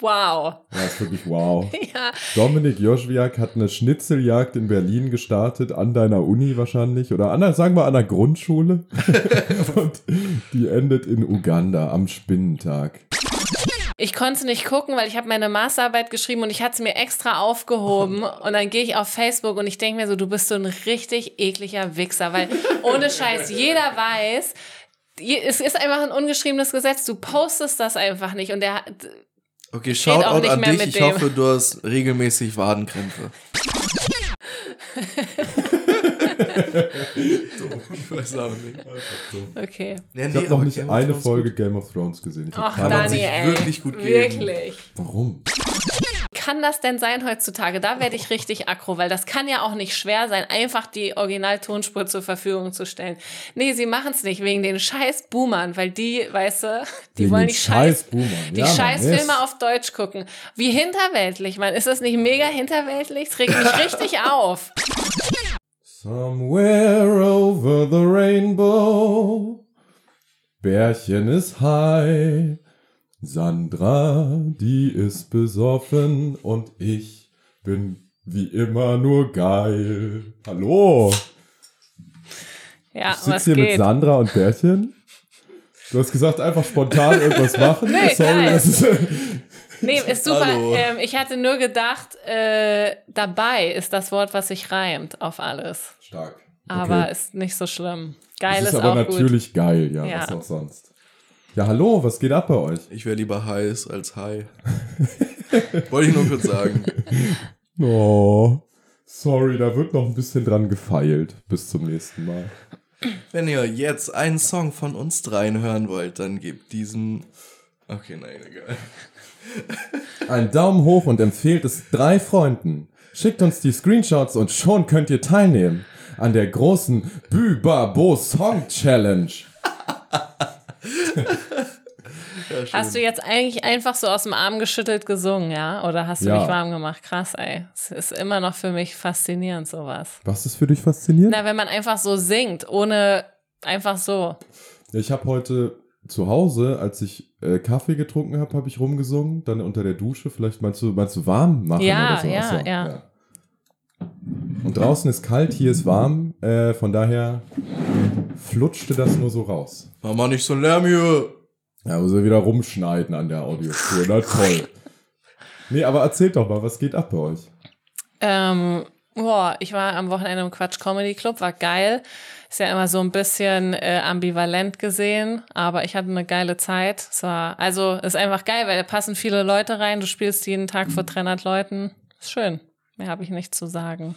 Wow. Ja, ist wirklich wow. Ja, Dominik Joschwiak hat eine Schnitzeljagd in Berlin gestartet, an deiner Uni wahrscheinlich, oder an, sagen wir an der Grundschule. Und die endet in Uganda am Spinnentag. ich konnte nicht gucken, weil ich habe meine Masterarbeit geschrieben und ich hatte sie mir extra aufgehoben und dann gehe ich auf Facebook und ich denke mir so, du bist so ein richtig ekliger Wichser, weil ohne Scheiß, jeder weiß, es ist einfach ein ungeschriebenes Gesetz, du postest das einfach nicht und der Okay, auch Shoutout nicht an mehr dich. mit Ich dem. hoffe, du hast regelmäßig Wadenkrämpfe. ich weiß auch nicht. okay. Ja, Ich habe noch nicht Game eine Folge gut. Game of Thrones gesehen. Ich hab Ach, keine man Dani, sich ey. wirklich gut geben. Wirklich. Warum? Kann das denn sein heutzutage? Da werde ich richtig aggro, weil das kann ja auch nicht schwer sein, einfach die Original-Tonspur zur Verfügung zu stellen. Nee, sie machen es nicht wegen den scheiß Boomern, weil die, weißt du, die Wegen wollen die scheiß, Boomer. die Ja, Mann, scheiß yes. Filme auf Deutsch gucken. Wie hinterweltlich, Mann. Ist das nicht mega hinterweltlich? Es regt mich richtig auf. Somewhere over the rainbow. Bärchen ist high. Sandra, die ist besoffen und ich bin wie immer nur geil. Hallo. Ja, Ich sitze hier mit geht? Sandra und Bärchen. Du hast gesagt, einfach spontan irgendwas machen. Nee, Sorry, das ist, Nee, ist super. Ähm, ich hatte nur gedacht, äh, dabei ist das Wort, was sich reimt auf alles. stark. Aber Okay. ist nicht so schlimm. Geil ist ist, aber auch gut. natürlich geil, ja, Ja. was auch sonst. Ja, hallo, was geht ab bei euch? Ich wäre lieber heiß als high. Wollte ich nur kurz sagen. Oh, sorry, da wird noch ein bisschen dran gefeilt. Bis zum nächsten Mal. Wenn ihr jetzt einen Song von uns dreien hören wollt, dann gebt diesen. Okay, nein, egal. Ein Daumen hoch und empfehlt es drei Freunden. Schickt uns die Screenshots und schon könnt ihr teilnehmen an der großen Bübabo Song Challenge. Ja. Hast du jetzt eigentlich einfach so aus dem Arm geschüttelt gesungen, ja? Oder hast du Ja. mich warm gemacht? Krass, ey. Es ist immer noch für mich faszinierend, sowas. Was ist für dich faszinierend? Na, wenn man einfach so singt, ohne einfach so. Ich habe heute zu Hause, als ich äh, Kaffee getrunken habe, habe ich rumgesungen. Dann unter der Dusche. Vielleicht meinst du, meinst du warm machen Ja, oder so? ja, Ach so, ja. Und draußen ist kalt, hier ist warm. Äh, von daher flutschte das nur so raus. Mach mal nicht so ein Lärm hier. Ja, muss er wieder rumschneiden an der Audiospur. Na toll. Nee, aber erzählt doch mal, was geht ab bei euch? Ähm, boah, ich war am Wochenende im Quatsch Comedy Club, war geil. Ist ja immer so ein bisschen äh, ambivalent gesehen, aber ich hatte eine geile Zeit. Es war, also ist einfach geil, weil da passen viele Leute rein. Du spielst jeden Tag vor 300 Leuten. Ist schön. Mehr habe ich nicht zu sagen.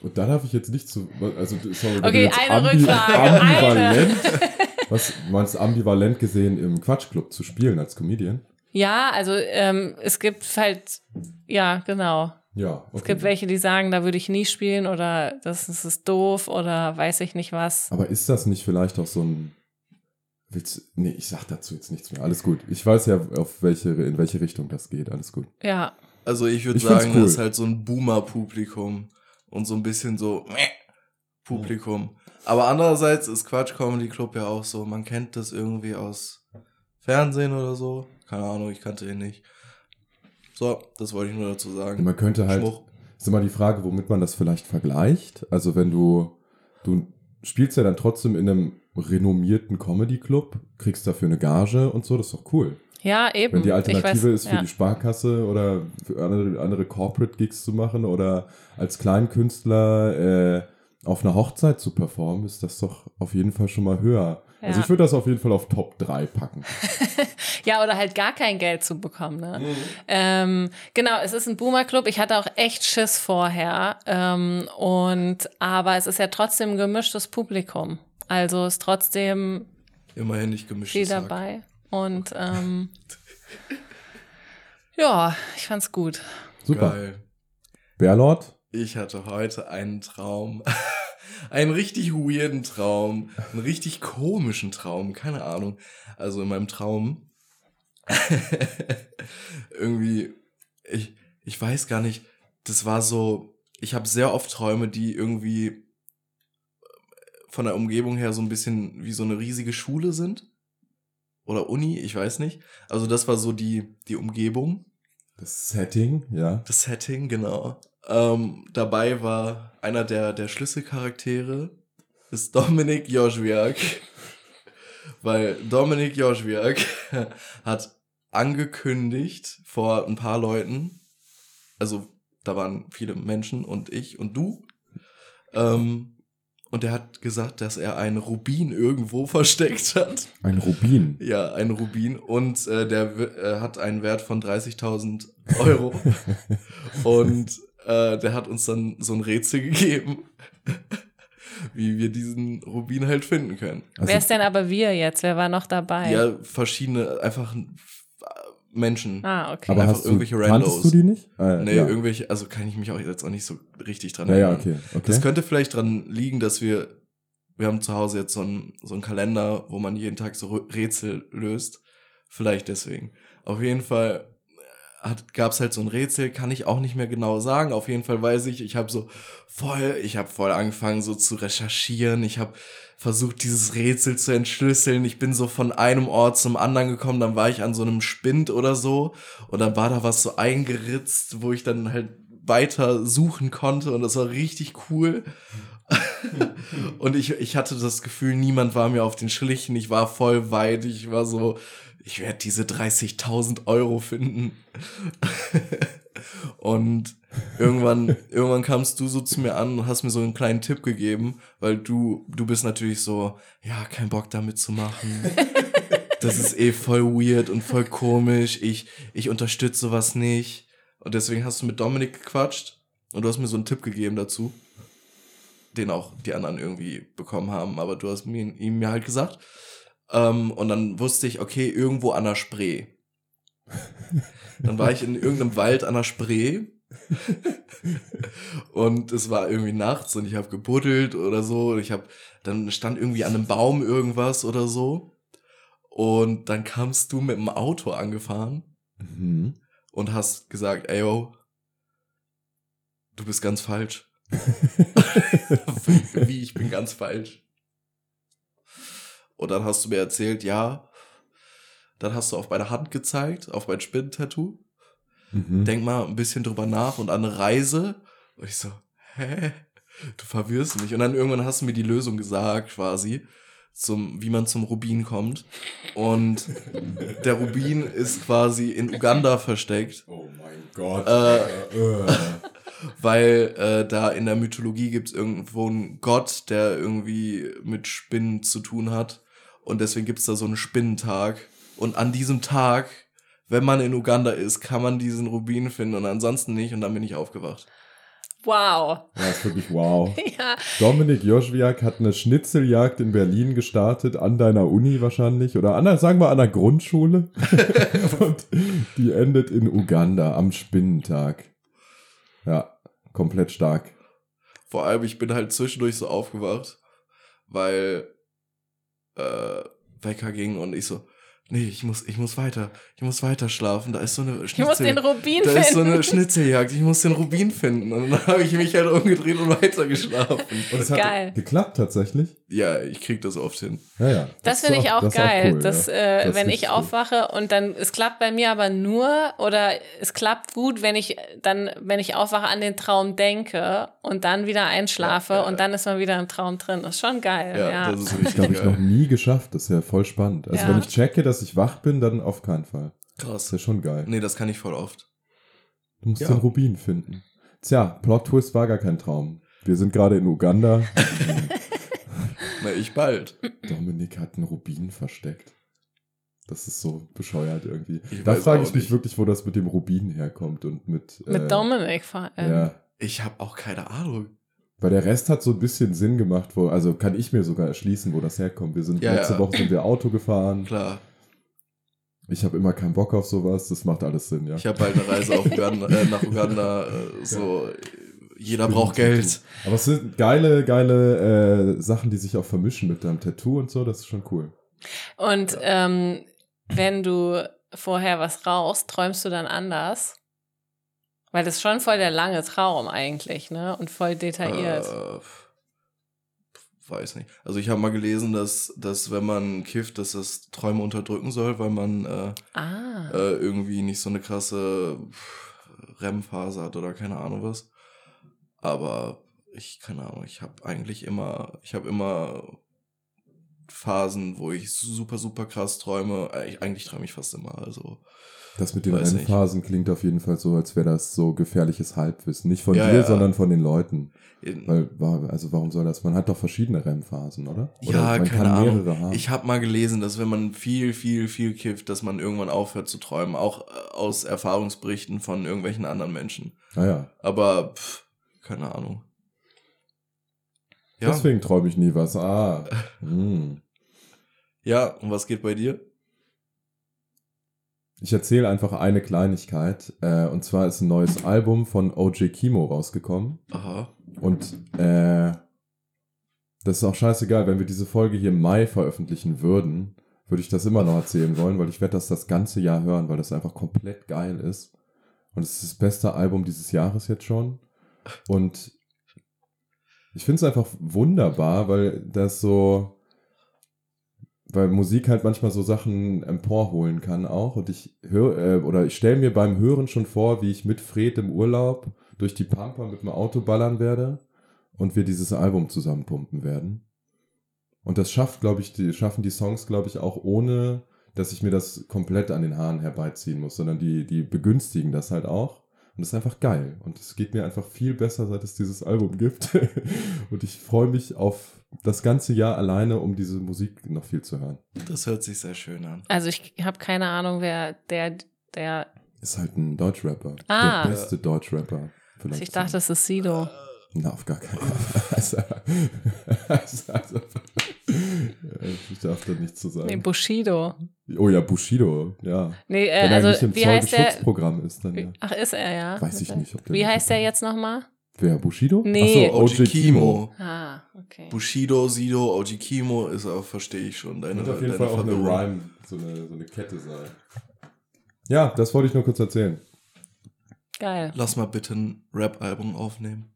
Und da darf ich jetzt nicht zu. Also, sorry, Okay, eine Rückfrage, Ambivalent. Was meinst du ambivalent gesehen im Quatschclub zu spielen als Comedian? Ja, also ähm, es gibt halt, ja, genau. Ja. Okay. Es gibt welche, die sagen, da würde ich nie spielen oder das, das ist doof oder weiß ich nicht was. Aber ist das nicht vielleicht auch so ein. Willst, nee, ich sag dazu jetzt nichts mehr. Alles gut. Ich weiß ja, auf welche, in welche Richtung das geht. Alles gut. Ja, Also ich würde sagen, cool. das ist halt so ein Boomer-Publikum und so ein bisschen so Publikum. Aber andererseits ist Quatsch Comedy Club ja auch so, man kennt das irgendwie aus Fernsehen oder so. Keine Ahnung, ich kannte ihn nicht. So, das wollte ich nur dazu sagen. Man könnte halt. Schmuck. Ist immer die Frage, womit man das vielleicht vergleicht. Also wenn du, du spielst ja dann trotzdem in einem renommierten Comedy-Club, kriegst dafür eine Gage und so, das ist doch cool. Ja, eben. Wenn die Alternative weiß, ist für ja. die Sparkasse oder für andere, andere Corporate-Gigs zu machen oder als Kleinkünstler äh, auf einer Hochzeit zu performen, ist das doch auf jeden Fall schon mal höher. Also Ja. ich würde das auf jeden Fall auf Top 3 packen. Ja, oder halt gar kein Geld zu bekommen. Ne? Ähm, genau, es ist ein Boomer-Club. Ich hatte auch echt Schiss vorher. Ähm, und aber es ist ja trotzdem ein gemischtes Publikum. Also ist trotzdem Immerhin nicht viel gemischtes Hack. dabei. Und ähm, ja, ich fand's gut. Super. Geil. Bärlord? Ich hatte heute einen Traum. einen richtig weirden Traum. Einen richtig komischen Traum. Keine Ahnung. Also in meinem Traum. irgendwie. Ich, ich weiß gar nicht. Das war so. Ich habe sehr oft Träume, die irgendwie von der Umgebung her so ein bisschen wie so eine riesige Schule sind. Oder Uni, ich weiß nicht. Also das war so die, die Umgebung, Das Setting, ja. das Setting, genau. Ähm, dabei war einer der, der Schlüsselcharaktere, ist Dominik Joschwiak. Weil Dominik Joschwiak hat angekündigt vor ein paar Leuten, also da waren viele Menschen und ich und du, ähm, und er hat gesagt, dass er einen Rubin irgendwo versteckt hat. Ein Rubin. Ja, ein Rubin. Und äh, der w- äh, hat einen Wert von 30.000 Euro. und äh, der hat uns dann so ein Rätsel gegeben, wie wir diesen Rubin halt finden können. Also, Wer ist denn aber wir jetzt? Wer war noch dabei? Ja, verschiedene, einfach Menschen. Ah, okay. aber einfach hast du, irgendwelche kanntest Randos. du die nicht? Äh, nee, ja. irgendwelche, also kann ich mich auch jetzt auch nicht so richtig dran Ja, ja, erinnern. okay. okay. Das könnte vielleicht dran liegen, dass wir, wir haben zu Hause jetzt so einen, so einen Kalender, wo man jeden Tag so Rätsel löst. Vielleicht deswegen. Auf jeden Fall hat, gab's halt so ein Rätsel, kann ich auch nicht mehr genau sagen. Auf jeden Fall weiß ich, ich habe so voll, ich habe voll angefangen so zu recherchieren. Ich habe versucht, dieses Rätsel zu entschlüsseln. Ich bin so von einem Ort zum anderen gekommen, dann war ich an so einem Spind oder so und dann war da was so eingeritzt, wo ich dann halt weiter suchen konnte und das war richtig cool. und ich, ich hatte das Gefühl, niemand war mir auf den Schlichen. Ich war voll weit. Ich war so, ich werde diese 30.000 Euro finden. und irgendwann, irgendwann kamst du so zu mir an und hast mir so einen kleinen Tipp gegeben, weil du, du bist natürlich so, ja, kein Bock damit zu machen. Das ist eh voll weird und voll komisch. Ich, ich unterstütze sowas nicht. Und deswegen hast du mit Dominik gequatscht und du hast mir so einen Tipp gegeben dazu, den auch die anderen irgendwie bekommen haben, aber du hast mir, ihm mir halt gesagt. Ähm, und dann wusste ich, okay, irgendwo an der Spree. Dann war ich in irgendeinem Wald an der Spree und es war irgendwie nachts und ich habe gebuddelt oder so. Und ich habe dann stand irgendwie an einem Baum irgendwas oder so. Und dann kamst du mit dem Auto angefahren Mhm. und hast gesagt, ey, yo, du bist ganz falsch. Wie, ich bin ganz falsch. Und dann hast du mir erzählt, ja, dann hast du auf meine Hand gezeigt, auf mein Spinnentattoo. Mhm. Denk mal ein bisschen drüber nach und an eine Reise. Und ich so, hä? Du verwirrst mich. Und dann irgendwann hast du mir die Lösung gesagt, quasi, zum, wie man zum Rubin kommt. Und der Rubin ist quasi in Uganda versteckt. Oh mein Gott. Äh, Äh. weil äh, da in der Mythologie gibt es irgendwo einen Gott, der irgendwie mit Spinnen zu tun hat. Und deswegen gibt es da so einen Spinnentag. Und an diesem Tag, wenn man in Uganda ist, kann man diesen Rubin finden und ansonsten nicht. Und dann bin ich aufgewacht. Wow. Ja, ist wirklich wow. Ja. Dominik Joschwiak hat eine Schnitzeljagd in Berlin gestartet, an deiner Uni wahrscheinlich, oder an, der- sagen wir an der Grundschule. Und die endet in Uganda am Spinnentag. Ja, komplett stark. Vor allem, ich bin halt zwischendurch so aufgewacht, weil äh, Wecker ging und ich so, nee, ich muss, ich muss weiter, ich muss weiter schlafen. Da ist so eine Ich muss den Rubin Da finden. ist so eine Schnitzeljagd, ich muss den Rubin finden. Und dann habe ich mich halt umgedreht und weiter geschlafen. Und es hat Geil. geklappt tatsächlich. Ja, ich krieg das oft hin. Ja, ja. Das ist finde ich auch das ist geil, cool, dass ja. äh, Das ist wenn ich aufwache und dann es klappt bei mir aber nur oder es klappt gut, wenn ich dann wenn ich aufwache an den Traum denke und dann wieder einschlafe Ja, ja. und dann ist man wieder im Traum drin. Das ist schon geil. Ja, Ja, das ist Das richtig habe ich noch nie geschafft. Das ist ja voll spannend. Also Ja. wenn ich checke, dass ich wach bin, dann auf keinen Fall. Das Krass. ist ja schon geil. Nee, das kann ich voll oft. Du musst Ja. den Rubin finden. Tja, Plot-Twist war gar kein Traum. Wir sind gerade in Uganda. Na, ich bald. Dominik hat einen Rubin versteckt. Das ist so bescheuert irgendwie. Ich da frage ich mich nicht. wirklich, wo das mit dem Rubin herkommt und mit. mit äh, Dominik vor allem. Ja. Ich habe auch keine Ahnung. Weil der Rest hat so ein bisschen Sinn gemacht, wo, also kann ich mir sogar erschließen, wo das herkommt. Wir sind Ja, letzte ja. Woche sind wir Auto gefahren. Klar. Ich habe immer keinen Bock auf sowas. Das macht alles Sinn, ja. Ich habe bald eine Reise auf Uganda, äh, nach Uganda. Äh, so, jeder braucht Geld. Aber es sind geile, geile äh, Sachen, die sich auch vermischen mit deinem Tattoo und so. Das ist schon cool. Und ähm, wenn du vorher was rauchst, träumst du dann anders? Weil das ist schon voll der lange Traum eigentlich, ne? Und voll detailliert. Äh, weiß nicht. Also ich habe mal gelesen, dass, dass wenn man kifft, dass das Träume unterdrücken soll, weil man äh, Ah. äh, irgendwie nicht so eine krasse REM-Phase hat oder keine Ahnung was. Aber ich, keine Ahnung, ich habe eigentlich immer, ich habe immer Phasen, wo ich super, super krass träume. Ich- Eigentlich träume ich fast immer, also. Das mit den. Rennphasen klingt auf jeden Fall so, als wäre das so gefährliches Halbwissen. Nicht von Ja, dir, ja. sondern von den Leuten. In, Weil, also warum soll das? Man hat doch verschiedene REM-Phasen, oder? oder ja, man keine Ahnung. haben. Ich habe mal gelesen, dass wenn man viel, viel, viel kifft, dass man irgendwann aufhört zu träumen, auch äh, aus Erfahrungsberichten von irgendwelchen anderen Menschen. naja, Aber pff, keine Ahnung. Ja, deswegen träume ich nie was. Ah, hm. ja. Und was geht bei dir? Ich erzähle einfach eine Kleinigkeit. Äh, und zwar ist ein neues Album von OJ Kimo rausgekommen. Aha. Und äh, das ist auch scheißegal, wenn wir diese Folge hier im Mai veröffentlichen würden, würde ich das immer noch erzählen wollen, weil ich werde das das ganze Jahr hören, weil das einfach komplett geil ist. Und es ist das beste Album dieses Jahres jetzt schon. Und ich finde es einfach wunderbar, weil das so, weil Musik halt manchmal so Sachen emporholen kann auch. Und ich höre, äh, oder ich stelle mir beim Hören schon vor, wie ich mit Fred im Urlaub durch die Pampa mit dem Auto ballern werde und wir dieses Album zusammen pumpen werden. Und das schafft, glaube ich, die, schaffen die Songs, glaube ich, auch ohne, dass ich mir das komplett an den Haaren herbeiziehen muss, sondern die, die begünstigen das halt auch. Und das ist einfach geil. Und es geht mir einfach viel besser, seit es dieses Album gibt. und ich freue mich auf das ganze Jahr alleine, um diese Musik noch viel zu hören. Das hört sich sehr schön an. Also ich habe keine Ahnung, wer der, der. Ist halt ein Deutschrapper. Ah. Der beste Deutschrapper. Also ich dachte, das ist Sido. Na, auf gar keinen Fall. Also, also, also, ich darf da nichts zu sagen. Nee, Bushido. oh ja, Bushido, ja. Nee, Wenn äh, er nicht also im wie heißt der? Ist, dann ja. Ach, ist er, ja. Weiß ich nicht, ob der Wie das heißt der jetzt nochmal? Wer, Bushido? Nee. Ach so, OG Kimo. Ah, okay. Bushido, Sido, OG Kimo ist auch, verstehe ich schon. Deine, Wird auf jeden deine Fall auch eine. Rhyme, so eine, so eine Kette sein. Ja, das wollte ich nur kurz erzählen. Geil. Lass mal bitte ein Rap-Album aufnehmen.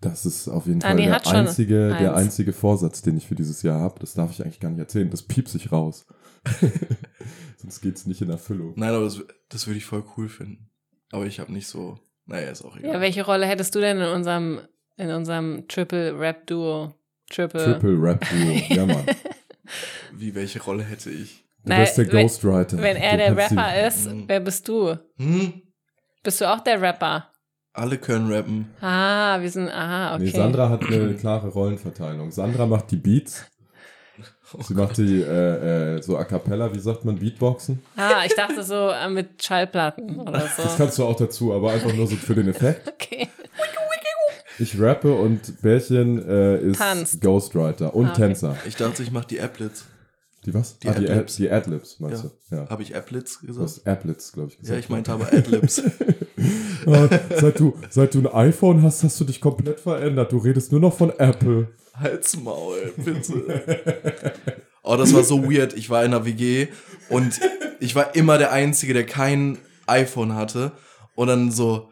Das ist auf jeden Dani Fall hat der einzige, der einzige Vorsatz, den ich für dieses Jahr habe. Das darf ich eigentlich gar nicht erzählen. Das piepst sich raus. Sonst geht's nicht in Erfüllung. Nein, aber das, das würde ich voll cool finden. Aber ich habe nicht so. Naja, ist auch egal. Ja, welche Rolle hättest du denn in unserem, in unserem Triple Rap Duo? Triple. Triple Rap Duo. Ja, Mann. Wie, welche Rolle hätte ich? Du Nein, bist der wenn- Ghostwriter. Wenn er Du der Rapper ist, Mhm. wer bist du? Hm? Bist du auch der Rapper? Alle können rappen. Ah, wir sind, aha, okay. Nee, Sandra hat eine klare Rollenverteilung. Sandra macht die Beats. Sie macht die äh, äh, so a cappella, wie sagt man, Beatboxen. Ah, ich dachte so äh, mit Schallplatten oder Das so. kannst du auch dazu, aber einfach nur so für den Effekt. Okay. Ich rappe und Bärchen äh, ist Tanzt. Ghostwriter und Ah, okay. Tänzer. Ich dachte, ich mache die Applets. Die was? Die ah, Adlibs. die Adlibs, meinst Ja. du? Ja. Habe ich Applets Du gesagt? hast Applets, glaube ich, gesagt. Ja, ich meinte aber Adlibs. Ah, seit, du, seit du ein iPhone hast, hast du dich komplett verändert. Du redest nur noch von Apple. Halt's Maul, bitte. Oh, das war so weird. Ich war in einer WG und ich war immer der Einzige, der kein iPhone hatte. Und dann so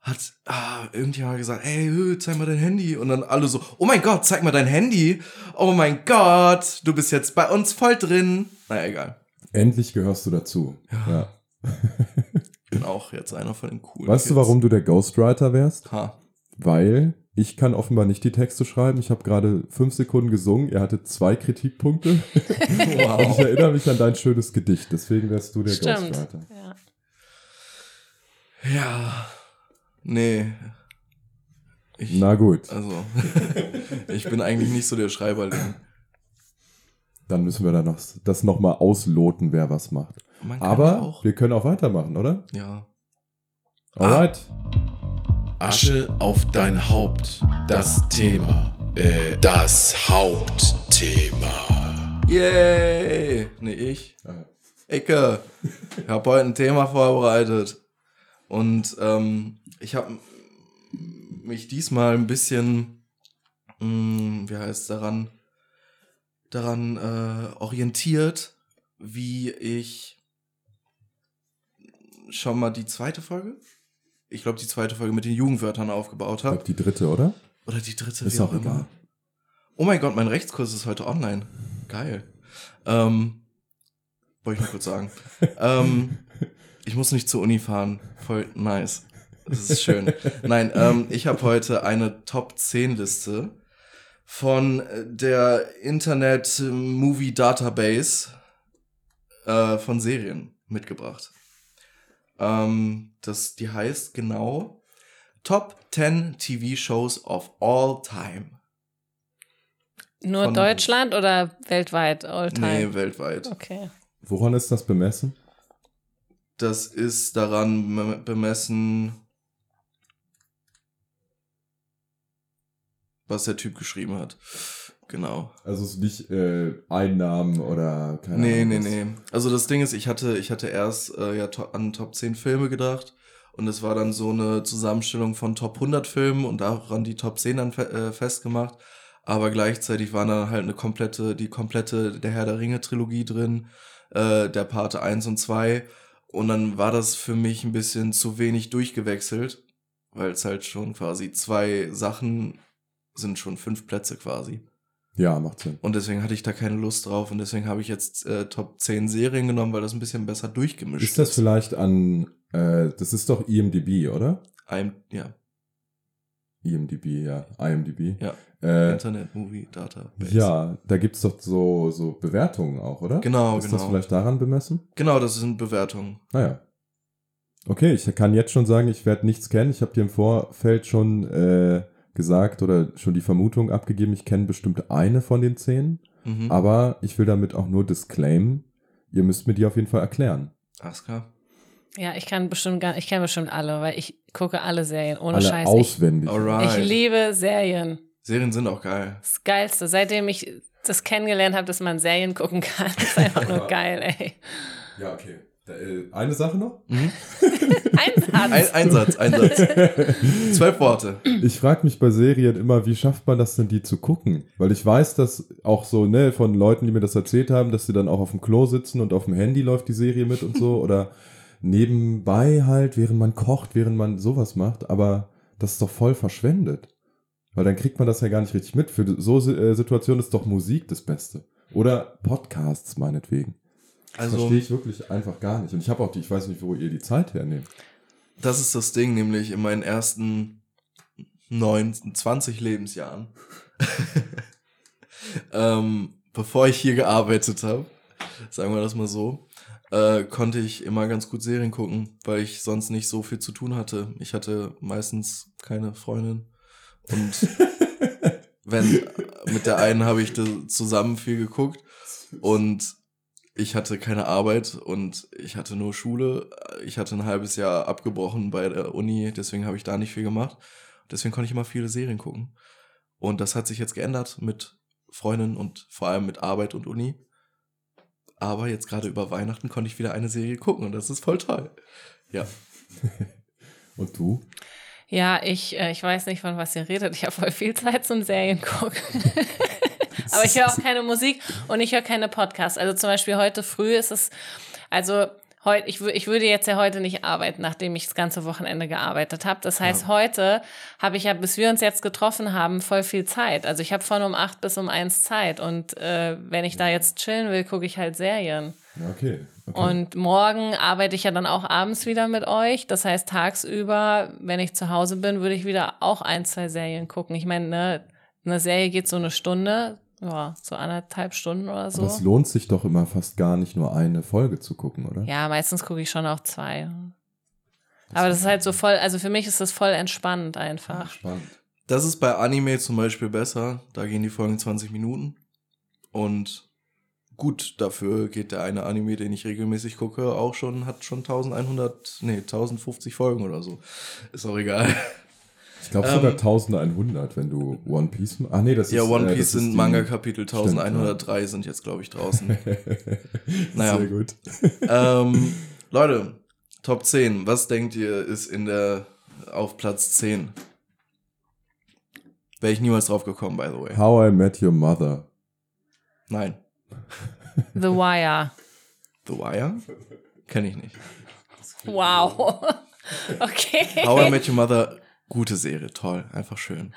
hat ah, irgendjemand gesagt, ey, zeig mal dein Handy. Und dann alle so, oh mein Gott, zeig mal dein Handy. Oh mein Gott, du bist jetzt bei uns voll drin. Naja, egal. Endlich gehörst du dazu. Ja. Ich bin auch jetzt einer von den coolen Weißt du, Kids. warum du der Ghostwriter wärst? Ha. Weil ich kann offenbar nicht die Texte schreiben. Ich habe gerade fünf Sekunden gesungen. Er hatte zwei Kritikpunkte. Und ich Wow. erinnere mich an dein schönes Gedicht. Deswegen wärst du der Stimmt. Ghostwriter. Ja. Ja. Nee. Ich, Na gut, Also, ich bin eigentlich nicht so der Schreiberling. Dann müssen wir dann noch, das nochmal ausloten, wer was macht. Aber auch. wir können auch weitermachen, oder? Ja. Alright. Asche auf dein Haupt. Das Thema. Äh, das Hauptthema. Yay! Nee, ich. Ah. Ecke. Ich habe heute ein Thema vorbereitet. Und ähm, ich habe mich diesmal ein bisschen, mh, wie heißt daran, daran äh, orientiert, wie ich schon mal die zweite Folge, ich glaube die zweite Folge mit den Jugendwörtern aufgebaut Ich habe. glaube, die dritte, oder? Oder die dritte, Ist wie auch auch egal. immer. Oh mein Gott, mein Rechtskurs ist heute online. Geil. Ähm, wollte ich nur kurz sagen. ähm, ich muss nicht zur Uni fahren. Voll nice. Das ist schön. Nein, ähm, ich habe heute eine Top 10 Liste von der Internet Movie Database äh, von Serien mitgebracht. Ähm, das, die heißt genau Top 10 TV Shows of All Time. Nur Von- Deutschland oder weltweit all time? Nee, weltweit. Okay. Woran ist das bemessen? Das ist daran bem- bemessen, was der Typ geschrieben hat. Genau. Also es ist nicht äh, Einnahmen oder keine Nee, Ahnung. nee, was. nee. Also das Ding ist, ich hatte, ich hatte erst äh, ja an Top 10 Filme gedacht und es war dann so eine Zusammenstellung von Top 100 Filmen und daran die Top 10 dann fe äh, festgemacht. Aber gleichzeitig waren dann halt eine komplette, die komplette Der Herr der Ringe Trilogie drin, äh, der Parte 1 und 2 und dann war das für mich ein bisschen zu wenig durchgewechselt, weil es halt schon quasi zwei Sachen sind schon fünf Plätze quasi. Ja, macht Sinn. Und deswegen hatte ich da keine Lust drauf und deswegen habe ich jetzt äh, Top 10 Serien genommen, weil das ein bisschen besser durchgemischt Ist das vielleicht an, äh, das ist doch IMDb, oder? Ein, ja, IMDb, ja, IMDb. Ja. Äh, Internet Movie Database. ja, da gibt's doch so, so Bewertungen auch, oder? Genau, ist genau. das vielleicht daran bemessen? Genau, das sind Bewertungen. Naja. Okay, ich kann jetzt schon sagen, ich werde nichts kennen. Ich habe dir im Vorfeld schon äh, gesagt oder schon die Vermutung abgegeben, ich kenne bestimmt eine von den zehn. Mhm. Aber ich will damit auch nur disclaimen, ihr müsst mir die auf jeden Fall erklären. Alles klar. Ja, ich kann bestimmt gar, ich kenne bestimmt alle, weil ich gucke alle Serien ohne Alle Scheiß. Ich, auswendig. Alright. ich liebe Serien. Serien sind auch geil. Das Geilste. Seitdem ich das kennengelernt habe, dass man Serien gucken kann, ist einfach nur geil, ey. Ja, okay. Da, äh, eine Sache noch? Mhm. Ein Satz. Ein, ein Satz, ein Satz. Zwölf Worte. Ich frage mich bei Serien immer, wie schafft man das denn, die zu gucken? Weil ich weiß, dass auch so, ne, von Leuten, die mir das erzählt haben, dass sie dann auch auf dem Klo sitzen und auf dem Handy läuft die Serie mit und so. oder nebenbei halt, während man kocht, während man sowas macht. Aber das ist doch voll verschwendet. Weil dann kriegt man das ja gar nicht richtig mit. Für so äh, Situationen ist doch Musik das Beste. Oder Podcasts meinetwegen. Das Also, verstehe ich wirklich einfach gar nicht. Und ich habe auch die, ich weiß nicht, wo ihr die Zeit hernehmt. das ist das Ding, nämlich in meinen ersten neun, 20 Lebensjahren, ähm, bevor ich hier gearbeitet habe, sagen wir das mal so, äh, konnte ich immer ganz gut Serien gucken, weil ich sonst nicht so viel zu tun hatte. Ich hatte meistens keine Freundin und wenn mit der einen habe ich zusammen viel geguckt und ich hatte keine Arbeit und ich hatte nur Schule. Ich hatte ein halbes Jahr abgebrochen bei der Uni, deswegen habe ich da nicht viel gemacht. Deswegen konnte ich immer viele Serien gucken. Und das hat sich jetzt geändert mit Freundin und vor allem mit Arbeit und Uni. Aber jetzt gerade über Weihnachten konnte ich wieder eine Serie gucken und das ist voll toll. Ja. Und du? Ja, ich, äh, ich weiß nicht, von was ihr redet. Ich habe voll viel Zeit zum Serien gucken. Aber ich höre auch keine Musik und ich höre keine Podcasts. Also zum Beispiel heute früh ist es, also heute, ich, ich würde jetzt ja heute nicht arbeiten, nachdem ich das ganze Wochenende gearbeitet habe. Das heißt, heute habe ich ja, bis wir uns jetzt getroffen haben, voll viel Zeit. Also ich habe von um acht bis um eins Zeit und äh, wenn ich da jetzt chillen will, gucke ich halt Serien. Ja, okay. okay. Und morgen arbeite ich ja dann auch abends wieder mit euch. Das heißt, tagsüber, wenn ich zu Hause bin, würde ich wieder auch ein, zwei Serien gucken. Ich meine, ne, eine Serie geht so eine Stunde, ja, so anderthalb Stunden oder so. Aber es lohnt sich doch immer fast gar nicht nur eine Folge zu gucken, oder? Ja, meistens gucke ich schon auch zwei. Aber das ist halt so voll, also für mich ist das voll entspannt einfach. Spannend. Das ist bei Anime zum Beispiel besser. Da gehen die Folgen 20 Minuten. Und gut, dafür geht der eine Anime, den ich regelmäßig gucke, auch schon, hat schon 1100, nee, 1050 Folgen oder so. Ist auch egal. Ich glaube sogar Ähm, 1100, wenn du One Piece. Ach nee, das Ja, ist. One äh, Piece das ist sind die- Manga-Kapitel Stimmt, 1103 sind jetzt, glaube ich, draußen. Naja. Sehr gut. ähm, Leute, Top 10. Was denkt ihr ist in der auf Platz 10? Wäre ich niemals drauf gekommen, by the way. How I Met Your Mother. Nein. The Wire. The Wire? Kenne ich nicht. Wow. Okay. How I Met Your Mother, gute Serie, toll, einfach schön.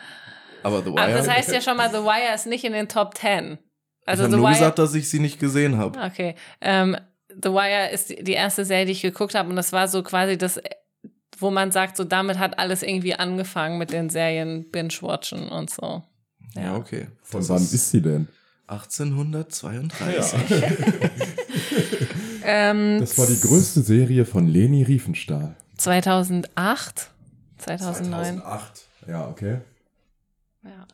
Aber The Wire. Aber das heißt ja schon mal, The Wire ist nicht in den Top 10. Also ich habe The nur Wire. gesagt, dass ich sie nicht gesehen habe. Okay. Ähm, The Wire ist die erste Serie, die ich geguckt habe und das war so quasi das, wo man sagt, so damit hat alles irgendwie angefangen mit den Serien Binge-Watchen und so. Ja, okay. Von Das wann ist sie denn? 1832. Ähm, Das war die größte Serie von Leni Riefenstahl. 2008? 2009? 2008. Ja, okay. Ja.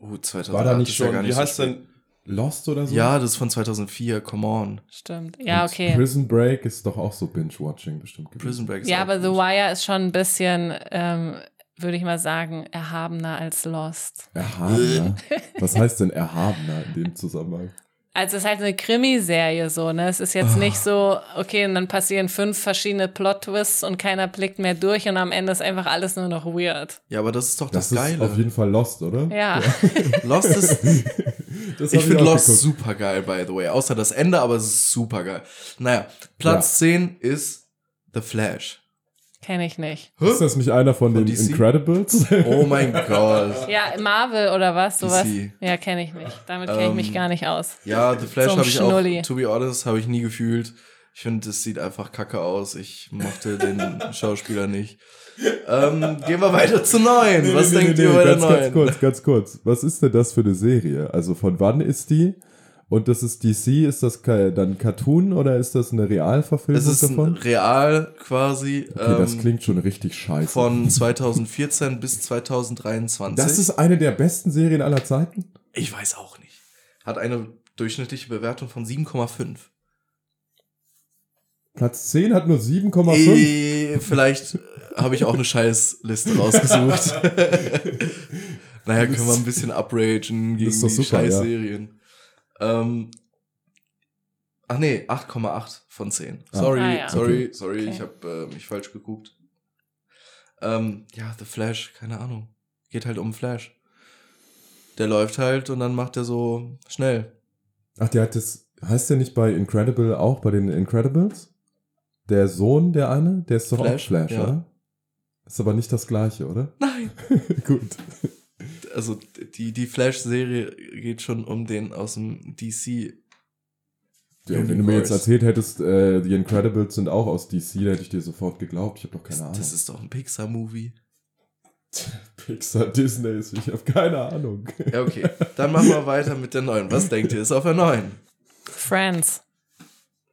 Oh, 2008 War da nicht ist ja schon, gar wie so heißt denn, Lost oder so? Ja, das ist von 2004, come on. Stimmt. Ja, Und okay. Prison Break ist doch auch so Binge-Watching bestimmt gewesen. Prison Break ist Ja, auch aber The. Wire ist schon ein bisschen, ähm, würde ich mal sagen, erhabener als Lost. Erhabener? Was heißt denn erhabener in dem Zusammenhang? Also es ist halt eine Krimiserie so, ne? Es ist jetzt nicht so, okay, und dann passieren fünf verschiedene Plot-Twists und keiner blickt mehr durch und am Ende ist einfach alles nur noch weird. Ja, aber das ist doch das, Das, ist Geile. auf jeden Fall Lost, oder? Ja. Lost ist, Das ich finde Lost geguckt. super geil, by the way. Außer das Ende, aber es ist super geil. Naja, Platz 10 ist The Flash. Kenne ich nicht. Ist das nicht einer von, Von den DC? Incredibles? Oh mein Gott. Ja, Marvel oder was? Sowas? DC. Ja, kenne ich nicht. Damit kenne ich mich Ähm, gar nicht aus. Ja, The Flash So habe ich Schnulli. auch, to be honest, habe ich nie gefühlt. Ich finde, das sieht einfach kacke aus. Ich mochte den Schauspieler nicht. Ähm, gehen wir weiter zu neun. Was Nee, nee, denkt nee, ihr nee, bei der ganz, ganz neun? kurz, ganz kurz. Was ist denn das für eine Serie? Also von wann ist die? Und das ist DC, ist das dann Cartoon oder ist das eine Realverfilmung Es ist davon? real quasi Okay, das ähm, klingt schon richtig scheiße. von 2014 bis 2023. das ist eine der besten Serien aller Zeiten? ich weiß auch nicht. Hat eine durchschnittliche Bewertung von 7,5. Platz 10 hat nur 7,5. Eh, Vielleicht äh, habe ich auch eine Scheißliste rausgesucht. naja, können wir ein bisschen upragen gegen die super, ja. Ähm, ach nee, 8,8 von 10. Ah. Sorry, Ah, ja. sorry, Okay. sorry, Okay. ich habe äh, mich falsch geguckt. Ähm, ja, The Flash, keine Ahnung. Geht halt um Flash. Der läuft halt und dann macht er so schnell. Ach, der hat das, heißt der nicht bei Incredible auch, bei den Incredibles? Der Sohn, der eine, der ist doch Flash, auch Flash, ja. oder? Ist aber nicht das gleiche, oder? Nein. Gut. Also die, die Flash-Serie geht schon um den aus dem DC. Ja, wenn du mir jetzt erzählt hättest, äh, die Incredibles sind auch aus DC, dann hätte ich dir sofort geglaubt. Ich habe doch keine Ahnung. Das ist doch ein Pixar-Movie. Pixar, Disney, ist- ich habe keine Ahnung. Ja, okay. Dann machen wir weiter mit der neuen. Was denkt ihr? Ist auf der neuen? Friends.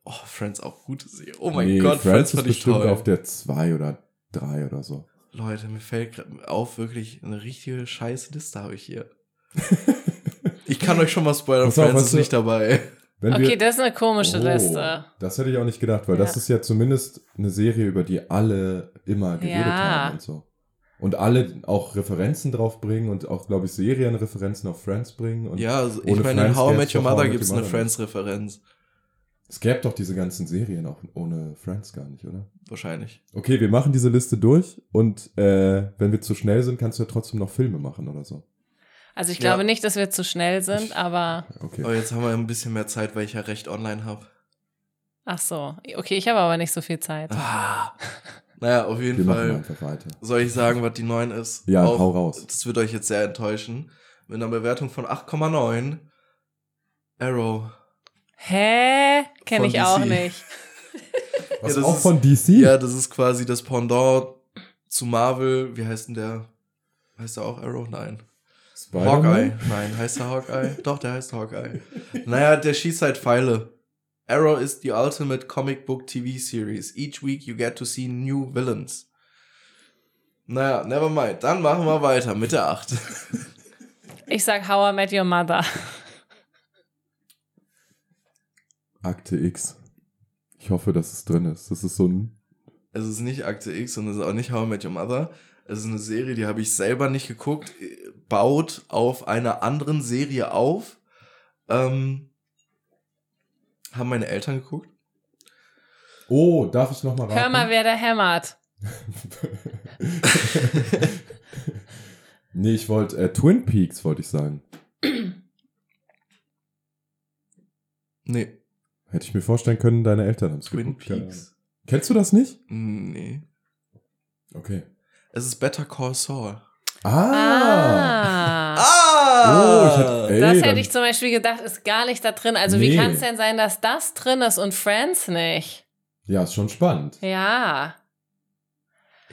Oh, Friends auch gute Serie. Oh mein nee, Gott, Friends, Friends ist fand ich bestimmt toll. auf der 2 oder 3 oder so. Leute, mir fällt auf, wirklich eine richtige scheiß Liste habe ich hier. ich kann euch schon mal spoilern, Friends ist nicht dabei. Wenn Okay, wir, das ist eine komische Oh, Liste. Das hätte ich auch nicht gedacht, weil das Ja. ist ja zumindest eine Serie, über die alle immer geredet Ja. haben und so. Und alle auch Referenzen drauf bringen und auch, glaube ich, Serienreferenzen auf Friends bringen. Und Ja, also ich meine, in How I Met Your Mother gibt es eine. Friends-Referenz. Es gäbe doch diese ganzen Serien auch ohne Friends gar nicht, oder? Wahrscheinlich. Okay, wir machen diese Liste durch und äh, wenn wir zu schnell sind, kannst du ja trotzdem noch Filme machen oder so. Also ich Ja. glaube nicht, dass wir zu schnell sind, aber Okay. Aber jetzt haben wir ein bisschen mehr Zeit, weil ich ja recht online habe. ach so. Okay, ich habe aber nicht so viel Zeit. Ah. Naja, auf jeden Wir machen Fall. einfach weiter. Soll ich sagen, was die 9 ist? Ja, Auch- hau raus. Das wird euch jetzt sehr enttäuschen. Mit einer Bewertung von 8,9. Arrow. Hä? Kenne ich auch DC. nicht. Was Ja, das auch ist- von DC? Ja, das ist quasi das Pendant zu Marvel. Wie heißt denn der? Heißt der auch Arrow? Nein. Hawkeye. Nein, heißt der Hawkeye? Doch, der heißt Hawkeye. Naja, der schießt halt Pfeile. Arrow is the ultimate comic book TV series. Each week you get to see new villains. Naja, never mind. Dann machen wir weiter mit der 8. Ich sag How I Met Your Mother. Akte X. Ich hoffe, dass es drin ist. Das ist so ein. Es ist nicht Akte X und es ist auch nicht How I Met Your Mother. Es ist eine Serie, die habe ich selber nicht geguckt. Baut auf einer anderen Serie auf. Ähm, haben meine Eltern geguckt. Oh, darf ich noch mal raten? Hör mal, wer da hämmert. nee, ich wollte äh, Twin Peaks, wollte ich sagen. Nee, Hätte ich mir vorstellen können, deine Eltern haben es Twin geguckt. Peaks. Kennst du das nicht? Nee. Okay. Es ist Better Call Saul. Ah! Ah. Oh, ich hatte, ey, Das hätte ich zum Beispiel gedacht, ist gar nicht da drin. Also wie Nee. kann es denn sein, dass das drin ist und Friends nicht? Ja, ist schon spannend. Ja.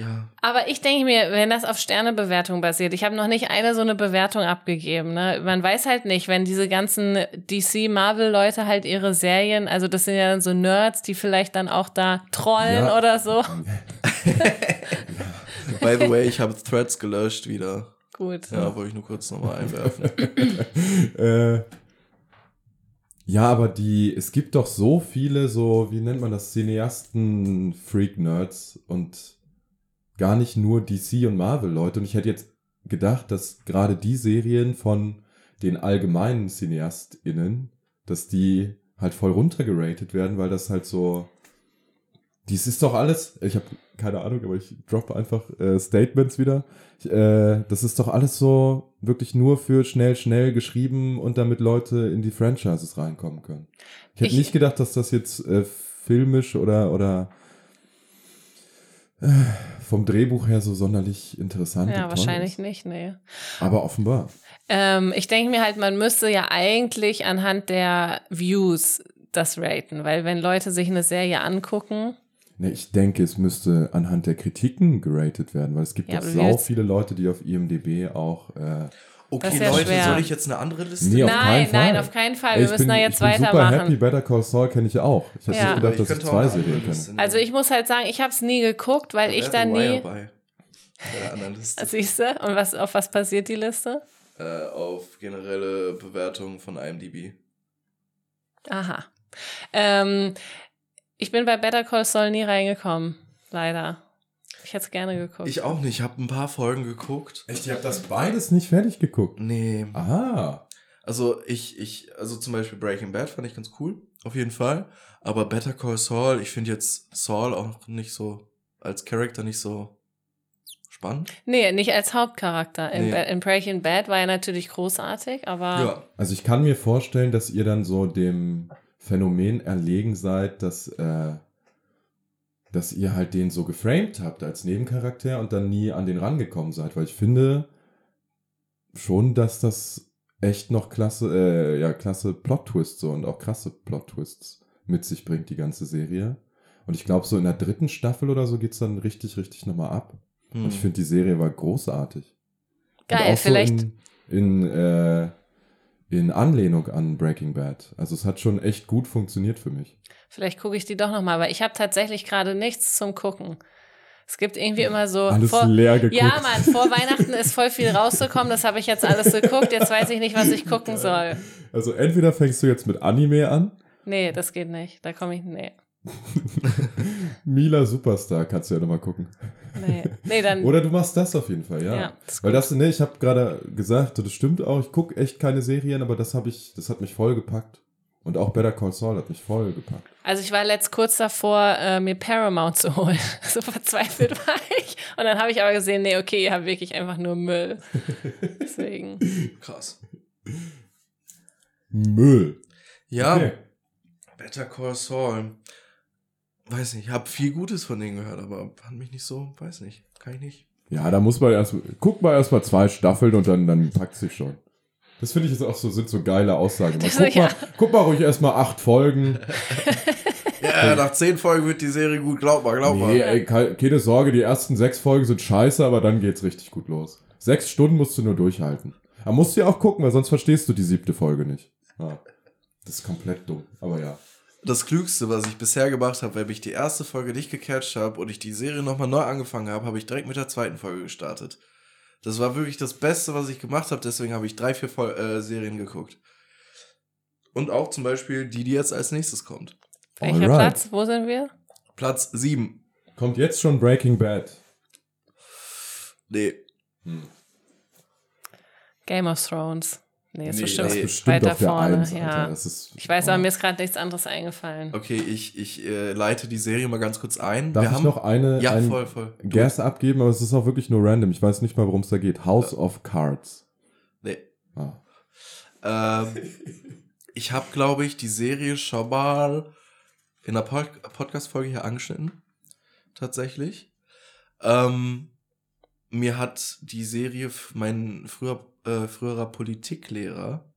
Ja. Aber ich denke mir, wenn das auf Sternebewertung basiert, ich habe noch nicht eine so eine Bewertung abgegeben. Ne? Man weiß halt nicht, wenn diese ganzen DC-Marvel-Leute halt ihre Serien, also das sind ja dann so Nerds, die vielleicht dann auch da trollen Ja. oder so. By the way, ich habe Threads gelöscht wieder. Gut. Ja, wollte ich nur kurz nochmal einwerfen. äh, ja, aber die, es gibt doch so viele so, wie nennt man das, Cineasten, Freak-Nerds und gar nicht nur DC und Marvel-Leute. Und ich hätte jetzt gedacht, dass gerade die Serien von den allgemeinen CineastInnen, dass die halt voll runtergeratet werden, weil das halt so, dies ist doch alles, ich habe keine Ahnung, aber ich droppe einfach äh, Statements wieder. Ich, äh, das ist doch alles so wirklich nur für schnell, schnell geschrieben und damit Leute in die Franchises reinkommen können. Ich hätte Ich- nicht gedacht, dass das jetzt äh, filmisch oder, oder vom Drehbuch her so sonderlich interessant Ja, wahrscheinlich ist. nicht, nee. Aber offenbar. Ähm, ich denke mir halt, man müsste ja eigentlich anhand der Views das raten, weil wenn Leute sich eine Serie angucken, Ne, ich denke, es müsste anhand der Kritiken geratet werden, weil es gibt Ja, jetzt- viele Leute, die auf IMDb auch. Äh, Okay, ja Leute, schwer. soll ich jetzt eine andere Liste? Nee, auf nein, keinen Fall. nein, auf keinen Fall. ey, Wir ich müssen bin, da jetzt ich bin super weitermachen. happy. Better Call Saul kenne ich ja auch. Ich hätte Ja. nicht gedacht, dass ich zwei Serien kenne. Also ich muss halt sagen, ich habe es nie geguckt, weil ich da The Wire nie. Bei, der anderen Liste. Siehst du? Und was, auf was passiert die Liste? äh, auf generelle Bewertungen von IMDb. Aha. Ähm, ich bin bei Better Call Saul nie reingekommen. Leider. Ich hätte es gerne geguckt. Ich auch nicht. Ich habe ein paar Folgen geguckt. Echt, ihr habt das beides nicht fertig geguckt. Nee. Aha. Also ich, ich, also zum Beispiel Breaking Bad fand ich ganz cool, auf jeden Fall. Aber Better Call Saul, ich finde jetzt Saul auch nicht so, als Charakter nicht so spannend. nee, nicht als Hauptcharakter. In, Nee. In Breaking Bad war er natürlich großartig, aber Ja. Also ich kann mir vorstellen, dass ihr dann so dem Phänomen erlegen seid, dass, äh, dass ihr halt den so geframed habt als Nebencharakter und dann nie an den rangekommen seid. Weil ich finde schon, dass das echt noch klasse, äh, ja, klasse Plot-Twists so und auch krasse Plot-Twists mit sich bringt, die ganze Serie. Und ich glaube, so in der dritten Staffel oder so geht's dann richtig, richtig nochmal ab. Hm. Und ich finde, die Serie war großartig. Geil. auch so Vielleicht, in, in, äh, in Anlehnung an Breaking Bad. Also es hat schon echt gut funktioniert für mich. vielleicht gucke ich die doch nochmal, weil ich habe tatsächlich gerade nichts zum Gucken. Es gibt irgendwie immer so. Alles vor, leer geguckt. Ja, Mann, vor Weihnachten ist voll viel rausgekommen. Das habe ich jetzt alles geguckt. Jetzt weiß ich nicht, was ich gucken soll. Also entweder fängst du jetzt mit Anime an, Nee, das geht nicht. Da komme ich. Nee. Mila Superstar kannst du ja nochmal gucken. Nee. Nee, dann. Oder du machst das auf jeden Fall, ja. Ja, ist Weil das, ne, ich habe gerade gesagt, das stimmt auch, ich gucke echt keine Serien, aber das habe ich, das hat mich voll gepackt. Und auch Better Call Saul hat mich voll gepackt. Also ich war letzt kurz davor, äh, mir Paramount zu holen. So verzweifelt war ich. Und dann habe ich aber gesehen, nee, okay, ihr habt wirklich einfach nur Müll. Deswegen. Krass. Müll. Ja, Okay. Better Call Saul. Weiß nicht, ich habe viel Gutes von denen gehört, aber fand mich nicht so, weiß nicht, kann ich nicht. Ja, da muss man erst, guck mal erst mal zwei Staffeln und dann, dann packt sich schon. Das finde ich jetzt auch so, sind so geile Aussagen. Mal, guck, ja. mal, guck mal ruhig erst mal acht Folgen. Ja, nach zehn Folgen wird die Serie gut, glaub mal, glaub Nee, mal. ey, ke- keine Sorge, die ersten sechs Folgen sind scheiße, aber dann geht's richtig gut los. Sechs Stunden musst du nur durchhalten. Aber musst du ja auch gucken, weil sonst verstehst du die siebte Folge nicht. Ja. Das ist komplett dumm, aber ja. Das Klügste, was ich bisher gemacht habe, wenn ich die erste Folge nicht gecatcht habe und ich die Serie nochmal neu angefangen habe, habe ich direkt mit der zweiten Folge gestartet. Das war wirklich das Beste, was ich gemacht habe, deswegen habe ich drei, vier Fol äh, Serien geguckt. Und auch zum Beispiel die, die jetzt als nächstes kommt. Welcher Alright. Platz? Wo sind wir? Platz 7. Kommt jetzt schon Breaking Bad. Nee. Game of Thrones. Nee, ist Nee, bestimmt das ist Bestimmt weiter vorne. Eins, ja. Ist, Ich weiß, oh. aber mir ist gerade nichts anderes eingefallen. Okay, ich, ich äh, leite die Serie mal ganz kurz ein. Darf Wir ich haben, noch eine, Ja, einen voll, voll. Du- Guess abgeben, aber es ist auch wirklich nur random. Ich weiß nicht mal, worum es da geht. House of Cards. Nee. Ah. Ähm, ich habe, glaube ich, die Serie schon mal in einer Pod Podcast-Folge hier angeschnitten. Tatsächlich. Ähm, mir hat die Serie mein früher, äh, früherer Politiklehrer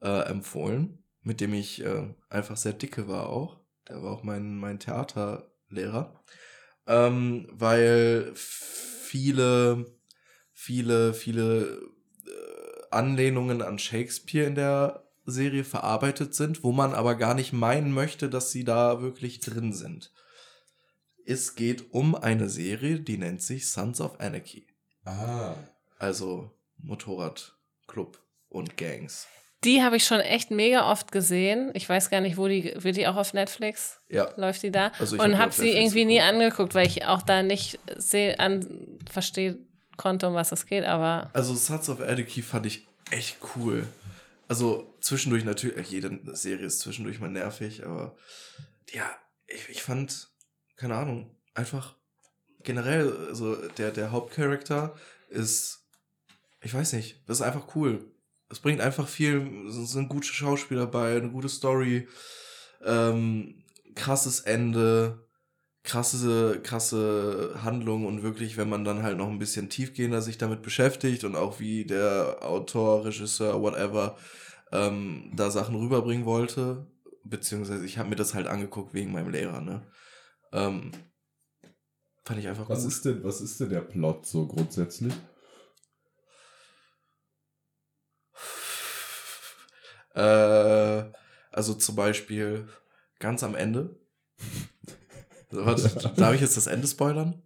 äh, empfohlen, mit dem ich äh, einfach sehr dicke war auch. Der war auch mein, mein Theaterlehrer. Ähm, weil viele, viele, viele äh, Anlehnungen an Shakespeare in der Serie verarbeitet sind, wo man aber gar nicht meinen möchte, dass sie da wirklich drin sind. Es geht um eine Serie, die nennt sich Sons of Anarchy. Ah. Also Motorradclub und Gangs. Die habe ich schon echt mega oft gesehen. Ich weiß gar nicht, wo die, wird die auch auf Netflix? Ja. Läuft die da? Also hab und habe auf sie Netflix irgendwie nie geguckt. angeguckt, weil ich auch da nicht seh, an, verstehen konnte, um was es geht, aber Also Sons of Anarchy fand ich echt cool. Also zwischendurch natürlich, jede Serie ist zwischendurch mal nervig, aber ja, ich, ich fand, keine Ahnung, einfach generell, also der, der Hauptcharakter ist, ich weiß nicht, das ist einfach cool. Es bringt einfach viel, es sind gute Schauspieler dabei, eine gute Story, ähm, krasses Ende, krasse, krasse Handlung und wirklich, wenn man dann halt noch ein bisschen tiefgehender sich damit beschäftigt und auch wie der Autor, Regisseur, whatever, ähm, da Sachen rüberbringen wollte, beziehungsweise ich habe mir das halt angeguckt wegen meinem Lehrer, ne? Ähm, fand ich einfach Was gut. ist denn, was ist denn der Plot so grundsätzlich? Äh, also zum Beispiel ganz am Ende. Warte, darf ich jetzt das Ende spoilern?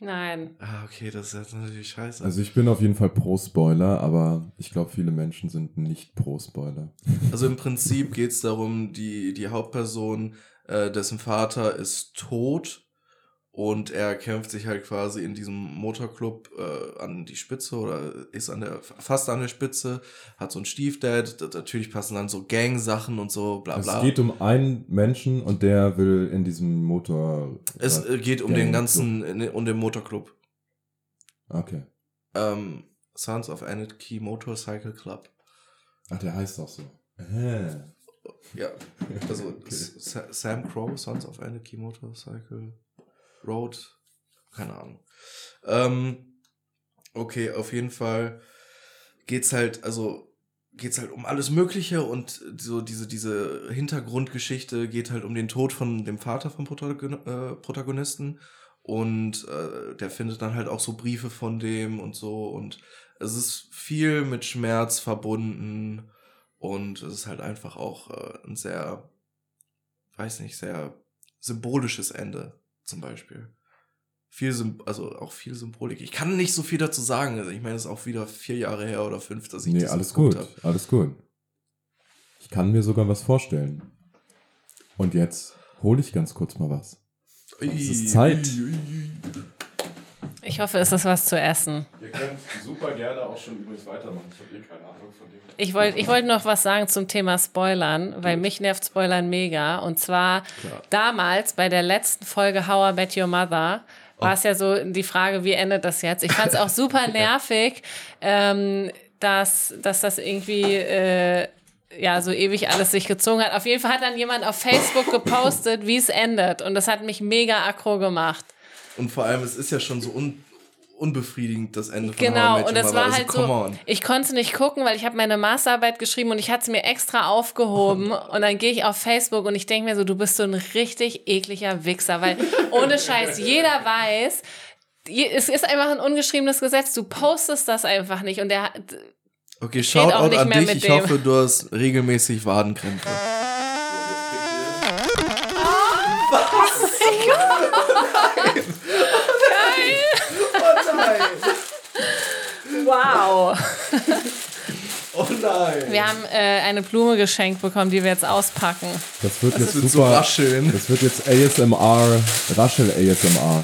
nein. Ah, okay, das ist jetzt natürlich scheiße. Also ich bin auf jeden Fall pro Spoiler, aber ich glaube, viele Menschen sind nicht pro Spoiler. Also im Prinzip geht es darum, die, die Hauptperson, äh, dessen Vater ist tot und er kämpft sich halt quasi in diesem Motorclub äh, an die Spitze oder ist an der fast an der Spitze, hat so einen Stiefdad, natürlich passen dann so Gang-Sachen und so, bla bla. es geht um einen Menschen und der will in diesem Motor. Es äh, geht um den ganzen, äh, um den Motorclub. Okay. Ähm, Sons of Anarchy Motorcycle Club. Ach, der heißt auch so. Äh. Ja, also Okay. Sa- Sam Crow, Sons of Anarchy Motorcycle Road, keine Ahnung. Ähm, okay, auf jeden Fall geht's halt, also geht's halt um alles Mögliche und so diese diese Hintergrundgeschichte geht halt um den Tod von dem Vater vom Protagon äh, Protagonisten und äh, der findet dann halt auch so Briefe von dem und so und es ist viel mit Schmerz verbunden und es ist halt einfach auch äh, ein sehr, weiß nicht, sehr symbolisches Ende zum Beispiel. Viel, Sym also auch viel Symbolik. Ich kann nicht so viel dazu sagen. Also ich meine, es ist auch wieder vier Jahre her oder fünf, dass ich Nee, das alles gut, hab. alles gut. Ich kann mir sogar was vorstellen. Und jetzt hole ich ganz kurz mal was. Es ist Zeit. Ich hoffe, es ist was zu essen. Ihr könnt super gerne auch schon übrigens weitermachen. Ich habe eh keine Ahnung von dem. Ich wollte ich wollt noch was sagen zum Thema Spoilern, weil mich nervt Spoilern mega. Und zwar damals bei der letzten Folge How I Met Your Mother war es ja so die Frage, wie endet das jetzt? Ich fand es auch super nervig, ähm, dass, dass das irgendwie äh, ja so ewig alles sich gezogen hat. Auf jeden Fall hat dann jemand auf Facebook gepostet, wie es endet. Und das hat mich mega aggro gemacht. Und vor allem, es ist ja schon so un unbefriedigend, das Ende von How I Genau, und das war Also, halt so, on. ich konnte nicht gucken, weil ich habe meine Masterarbeit geschrieben und ich hatte es mir extra aufgehoben und dann gehe ich auf Facebook und ich denke mir so, du bist so ein richtig ekliger Wichser, weil ohne Scheiß, jeder weiß, es ist einfach ein ungeschriebenes Gesetz, du postest das einfach nicht und der hat- Okay, auch Shoutout nicht an mehr dich. mit Ich dem. hoffe, du hast regelmäßig Wadenkrämpfe. Wow. Oh nein. Wir haben äh, eine Blume geschenkt bekommen, die wir jetzt auspacken. Das wird jetzt wird so super. rascheln. Das wird jetzt ASMR, Raschel ASMR.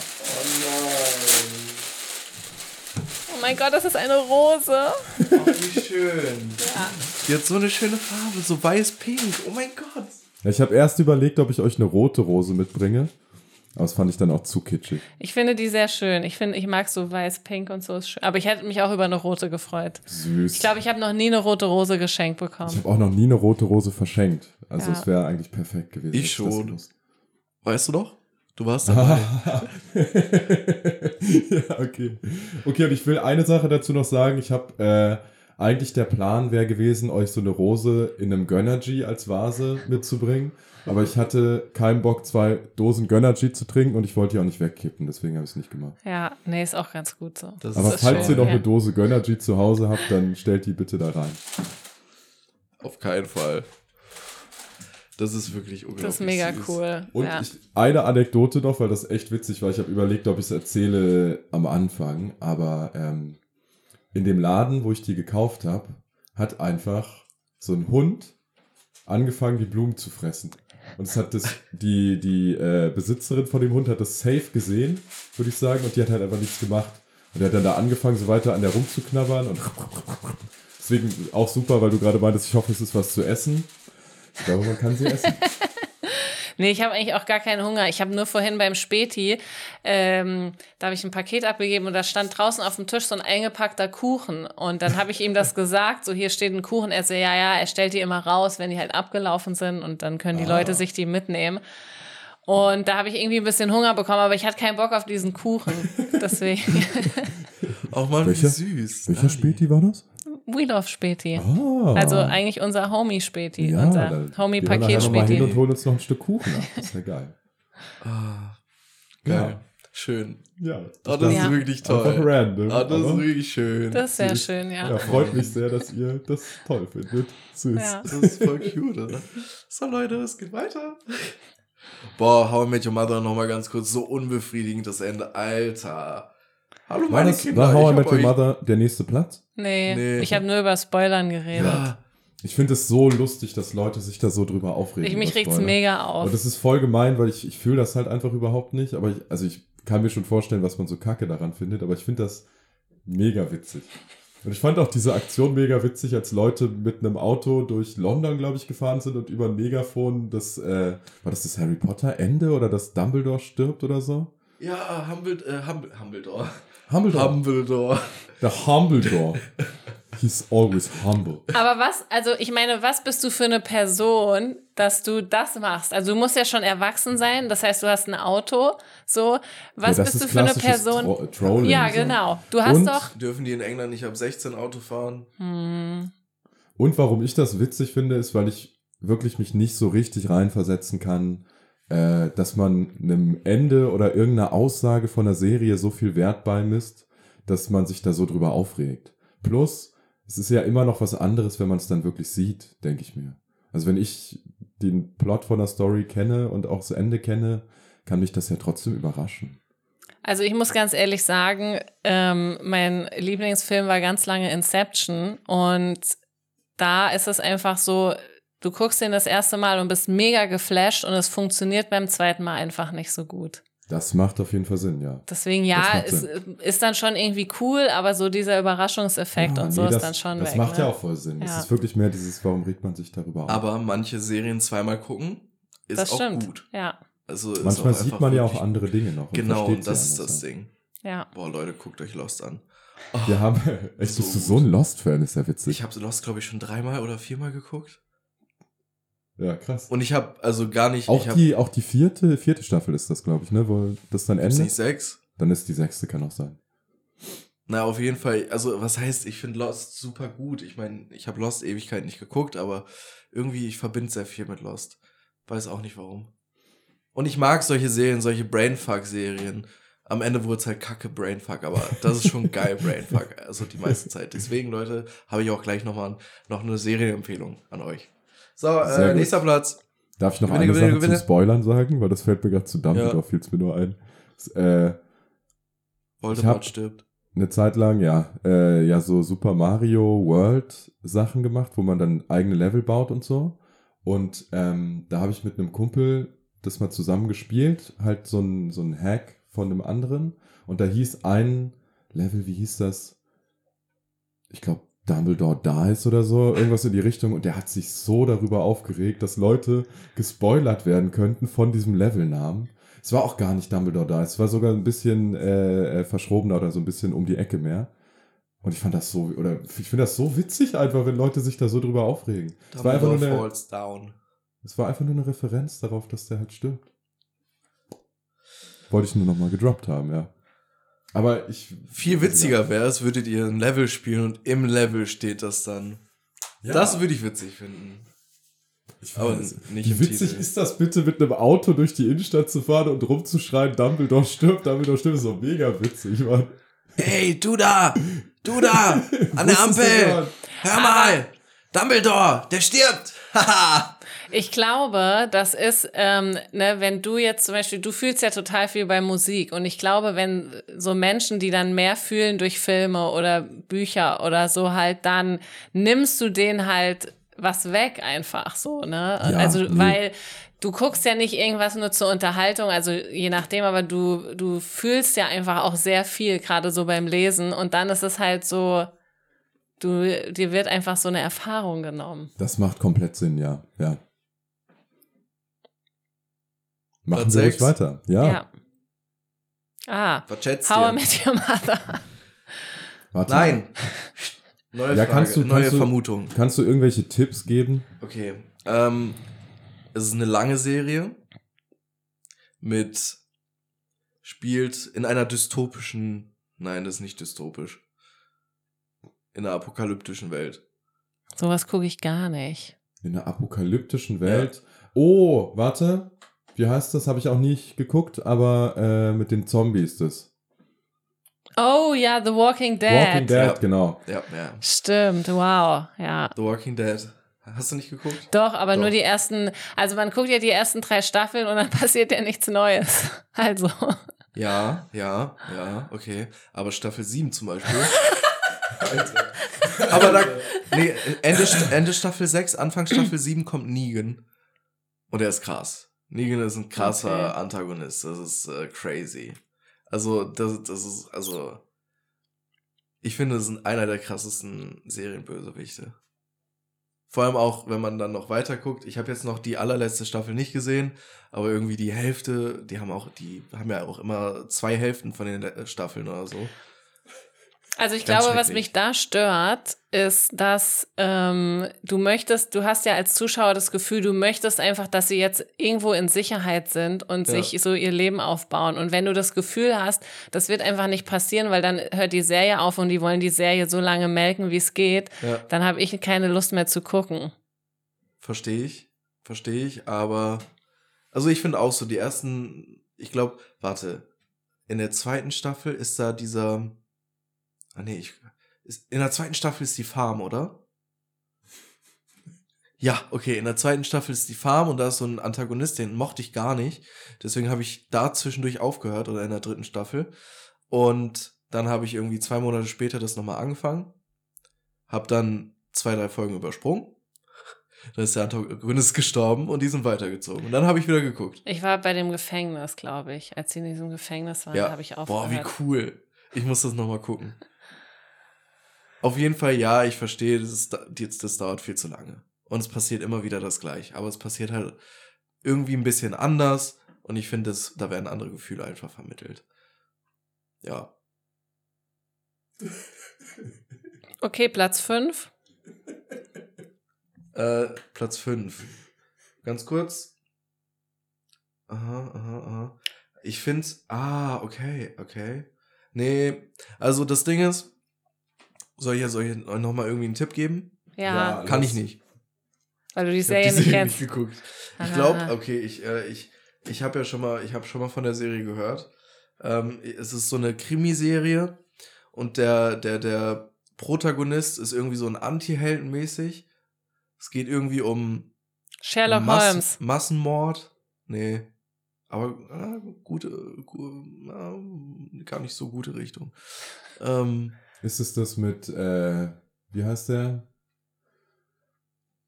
Oh mein Gott, das ist eine Rose. Oh, wie schön. Die hat so eine schöne Farbe, so weiß-pink. Oh mein Gott. Ich habe erst überlegt, ob ich euch eine rote Rose mitbringe. Aber das fand ich dann auch zu kitschig. Ich finde die sehr schön. Ich finde, ich mag so weiß-pink und so. Ist schön. Aber ich hätte mich auch über eine rote gefreut. Süß. Ich glaube, ich habe noch nie eine rote Rose geschenkt Ich bekommen. habe auch noch nie eine rote Rose verschenkt. Also Ja. es wäre eigentlich perfekt gewesen. Ich schon. Weißt du doch? Du warst dabei. ja, okay. Okay, und ich will eine Sache dazu noch sagen. Ich habe äh, eigentlich der Plan wäre gewesen, euch so eine Rose in einem Gönnergy als Vase mitzubringen. Aber ich hatte keinen Bock, zwei Dosen Gönnergy zu trinken und ich wollte die auch nicht wegkippen. Deswegen habe ich es nicht gemacht. Ja, nee, ist auch ganz gut so. Das Aber ist falls schön, ihr noch ja. eine Dose Gönnergy zu Hause habt, dann stellt die bitte da rein. auf keinen Fall. Das ist wirklich unglaublich. Das ist mega süß. cool. Und ja. ich, eine Anekdote noch, weil das echt witzig war. Ich habe überlegt, ob ich es erzähle am Anfang. Aber ähm, in dem Laden, wo ich die gekauft habe, hat einfach so ein Hund angefangen, die Blumen zu fressen. Und es hat das, die, die äh, Besitzerin von dem Hund hat das safe gesehen, würde ich sagen, und die hat halt einfach nichts gemacht. Und der hat dann da angefangen, so weiter an der rumzuknabbern und deswegen auch super, weil du gerade meintest, ich hoffe, es ist was zu essen. Ich glaube, man kann sie essen. Nee, ich habe eigentlich auch gar keinen Hunger. Ich habe nur vorhin beim Späti, ähm, da habe ich ein Paket abgegeben und da stand draußen auf dem Tisch so ein eingepackter Kuchen. Und dann habe ich ihm das gesagt, so hier steht ein Kuchen. Er so, ja, ja, er stellt die immer raus, wenn die halt abgelaufen sind und dann können die Leute sich die mitnehmen. Und da habe ich irgendwie ein bisschen Hunger bekommen, aber ich hatte keinen Bock auf diesen Kuchen. Deswegen, Auch mal Welcher- süß. Welcher. Späti war das? We Love Späti. Ah. Also eigentlich unser Homie-Späti, ja, unser dann gehen wir nachher noch mal hin und holen uns noch ein Stück Kuchen ab. Das ist ja geil. Ah, geil. Schön. Ja. Oh, das Ja. ist wirklich toll. Einfach random. Ah, das ist aber- wirklich schön. Das ist sehr Süß. schön, ja. ja, freut mich sehr, dass ihr das toll findet. Süß. Ja. Das ist voll cute, oder? So, Leute, es geht weiter. Boah, How I Met Your Mother nochmal ganz kurz. So unbefriedigend das Ende. Alter. Hallo, War, meine das, Kinder. war How I Met Your Mother der nächste Platz? Nee, Nee. ich habe nur über Spoilern geredet. Ja, Ich finde es so lustig, dass Leute sich da so drüber aufregen. Ich, mich regt's mega Und auf. das ist voll gemein, weil ich, ich fühle das halt einfach überhaupt nicht. Aber ich, also ich kann mir schon vorstellen, was man so kacke daran findet. Aber ich finde das mega witzig. Und ich fand auch diese Aktion mega witzig, als Leute mit einem Auto durch London, glaube ich, gefahren sind und über ein Megafon das, äh, war das das Harry Potter Ende oder dass Dumbledore stirbt oder so? ja Humble, äh, Humble, Humbledore. Humbledore. Humbledore. Der Humbledore. He's always humble. Aber was, also ich meine, was bist du für eine Person, dass du das machst? Also du musst ja schon erwachsen sein, das heißt, du hast ein Auto, so. Was Ja, das bist du für eine Person? Tro Trolling, ja, genau. Du hast Und- doch. Dürfen die in England nicht ab 16 Auto fahren? Hm, Und warum ich das witzig finde, ist, weil ich wirklich mich nicht so richtig reinversetzen kann, äh, dass man einem Ende oder irgendeiner Aussage von der Serie so viel Wert beimisst, dass man sich da so drüber aufregt. Plus, es ist ja immer noch was anderes, wenn man es dann wirklich sieht, denke ich mir. Also wenn ich den Plot von der Story kenne und auch das Ende kenne, kann mich das ja trotzdem überraschen. Also ich muss ganz ehrlich sagen, ähm, mein Lieblingsfilm war ganz lange Inception und da ist es einfach so, du guckst den das erste Mal und bist mega geflasht und es funktioniert beim zweiten Mal einfach nicht so gut. Das macht auf jeden Fall Sinn, ja. Deswegen Das ja, es ist dann schon irgendwie cool, aber so dieser Überraschungseffekt Ja, und so nee, ist das, dann schon Das weg. macht ne? ja auch voll Sinn. Es Ja. ist wirklich mehr dieses, warum regt man sich darüber auf? Aber manche Serien zweimal gucken ist das auch stimmt. gut. Ja, Also ist Manchmal auch sieht man ja auch andere Dinge noch. Genau, und das ist das. Ding. ja. Boah, Leute, guckt euch Lost an. Wir haben, echt, So bist du so ein Lost-Fan, ist ja witzig. Ich habe Lost, glaube ich, schon dreimal oder viermal geguckt. Ja, krass. Und ich habe also gar nicht. auch die, auch die vierte, vierte Staffel ist das, glaube ich, ne, wo das dann endet. nicht sechs. Dann ist die sechste, kann auch sein. Na, auf jeden Fall. Also, was heißt, ich finde Lost super gut. Ich meine, ich habe Lost Ewigkeit nicht geguckt, aber irgendwie, ich verbinde sehr viel mit Lost. Weiß auch nicht warum. Und ich mag solche Serien, solche Brainfuck-Serien. Am Ende wurde es halt kacke Brainfuck, aber das ist schon geil Brainfuck. Also die meiste Zeit. Deswegen, Leute, habe ich auch gleich nochmal noch eine Serienempfehlung an euch. So, äh, nächster Platz. Darf ich noch Gewinne, eine gewinne, Sache gewinne. zum Spoilern sagen? Weil das fällt mir gerade zu Dumbledore, Ja. fiel es mir nur ein. Das, äh, Voldemort stirbt. eine Zeit lang, ja, äh, ja, so Super Mario World Sachen gemacht, wo man dann eigene Level baut und so. Und ähm, da habe ich mit einem Kumpel das mal zusammen gespielt, halt so ein, so ein Hack von einem anderen. Und da hieß ein Level, wie hieß das? Ich glaube, Dumbledore Dies oder so, irgendwas in die Richtung. Und der hat sich so darüber aufgeregt, dass Leute gespoilert werden könnten von diesem Levelnamen. Es war auch gar nicht Dumbledore da. Es war sogar ein bisschen äh, äh, verschrobener oder so ein bisschen um die Ecke mehr. Und ich fand das so, oder ich finde das so witzig einfach, wenn Leute sich da so drüber aufregen. Es war, einfach nur Dumbledore eine, falls down. es war einfach nur eine Referenz darauf, dass der halt stirbt. Wollte ich nur noch mal gedroppt haben, ja. Aber ich. Viel witziger wäre es, würdet ihr ein Level spielen und im Level steht das dann. Ja. Das würde ich witzig finden. Ich Aber nicht Wie witzig Titel. ist das bitte, mit einem Auto durch die Innenstadt zu fahren und rumzuschreien, Dumbledore stirbt, Dumbledore stirbt, ist doch mega witzig, Mann. Ey, du da! Du da! An der Ampel! Hör mal! Dumbledore! Der stirbt! Haha! Ich glaube, das ist, ähm, ne, wenn du jetzt zum Beispiel, du fühlst ja total viel bei Musik und ich glaube, wenn so Menschen, die dann mehr fühlen durch Filme oder Bücher oder so halt, dann nimmst du denen halt was weg einfach so, ne? Ja, also, nee. weil du guckst ja nicht irgendwas nur zur Unterhaltung, also je nachdem, aber du, du fühlst ja einfach auch sehr viel, gerade so beim Lesen und dann ist es halt so, du, dir wird einfach so eine Erfahrung genommen. Das macht komplett Sinn, ja. Ja. Machen wir ruhig weiter. Ja. Ja. Ah, Was schätzt How I? Met Your Mother. Warte. Nein! Neue Ja, Frage, kannst du- neue kannst du- Vermutung. Kannst du irgendwelche Tipps geben? Okay. Ähm, es ist eine lange Serie mit spielt in einer dystopischen, nein, das ist nicht dystopisch. In einer apokalyptischen Welt. Sowas gucke ich gar nicht. In einer apokalyptischen Welt. Oh, warte. Wie heißt das? Habe ich auch nicht geguckt, aber äh, mit den Zombies das. Oh ja, The Walking Dead. Walking Dead, Ja. genau. Ja, ja. Stimmt, wow, ja. The Walking Dead. Hast du nicht geguckt? Doch, aber Doch. nur die ersten, also man guckt ja die ersten drei Staffeln und dann passiert ja nichts Neues. Also, Ja, ja, ja, okay. Aber Staffel 7 zum Beispiel. Aber da, nee, Ende, Ende Staffel 6, Anfang Staffel 7 kommt Negan. Und er ist krass. Negan ist ein krasser Okay. Antagonist. Das ist äh, crazy. Also, das, das ist, also, ich finde, das ist einer der krassesten Serienbösewichte. Vor allem auch, wenn man dann noch weiter guckt. Ich habe jetzt noch die allerletzte Staffel nicht gesehen, aber irgendwie die Hälfte, die haben auch, die haben ja auch immer zwei Hälften von den Staffeln oder so. Also ich Ganz glaube, was mich da stört, ist, dass ähm, du möchtest, du hast ja als Zuschauer das Gefühl, du möchtest einfach, dass sie jetzt irgendwo in Sicherheit sind und Ja. sich so ihr Leben aufbauen. Und wenn du das Gefühl hast, das wird einfach nicht passieren, weil dann hört die Serie auf und die wollen die Serie so lange melken, wie es geht, Ja. dann habe ich keine Lust mehr zu gucken. Verstehe ich, verstehe ich, aber also ich finde auch so die ersten, ich glaube, warte, in der zweiten Staffel ist da dieser, ah nee, ich, ist, in der zweiten Staffel ist die Farm, oder? Ja, okay, in der zweiten Staffel ist die Farm und da ist so ein Antagonist, den mochte ich gar nicht. Deswegen habe ich da zwischendurch aufgehört oder in der dritten Staffel. Und dann habe ich irgendwie zwei Monate später das nochmal angefangen. Hab dann zwei, drei Folgen übersprungen. Dann ist der Antagonist gestorben und die sind weitergezogen. Und dann habe ich wieder geguckt. Ich war bei dem Gefängnis, glaube ich. Als sie in diesem Gefängnis waren, habe ich aufgehört. Boah, wie cool. Ich muss das nochmal gucken. Auf jeden Fall, ja, ich verstehe, das, ist, das, das dauert viel zu lange. Und es passiert immer wieder das gleiche. Aber es passiert halt irgendwie ein bisschen anders. Und ich finde, da werden andere Gefühle einfach vermittelt. Ja. Okay, Platz 5. Äh, Platz 5. Ganz kurz. Aha, aha, aha. Ich finde, ah, okay, okay. Nee, also das Ding ist, soll ich, soll ich euch nochmal irgendwie einen Tipp geben? Ja, Ja. Kann ich nicht. weil du die Serie nicht kennst. nicht geguckt. Ich glaube, okay, ich, äh, ich, ich habe ja schon mal, ich habe schon mal von der Serie gehört. Ähm, es ist so eine Krimiserie und der, der, der Protagonist ist irgendwie so ein Anti-Helden mäßig. Es geht irgendwie um Sherlock Mass- Holmes. Massenmord? Nee. Aber ah, gute, gu, ah, gar nicht so gute Richtung. Ähm, Ist es das mit, äh, wie heißt der?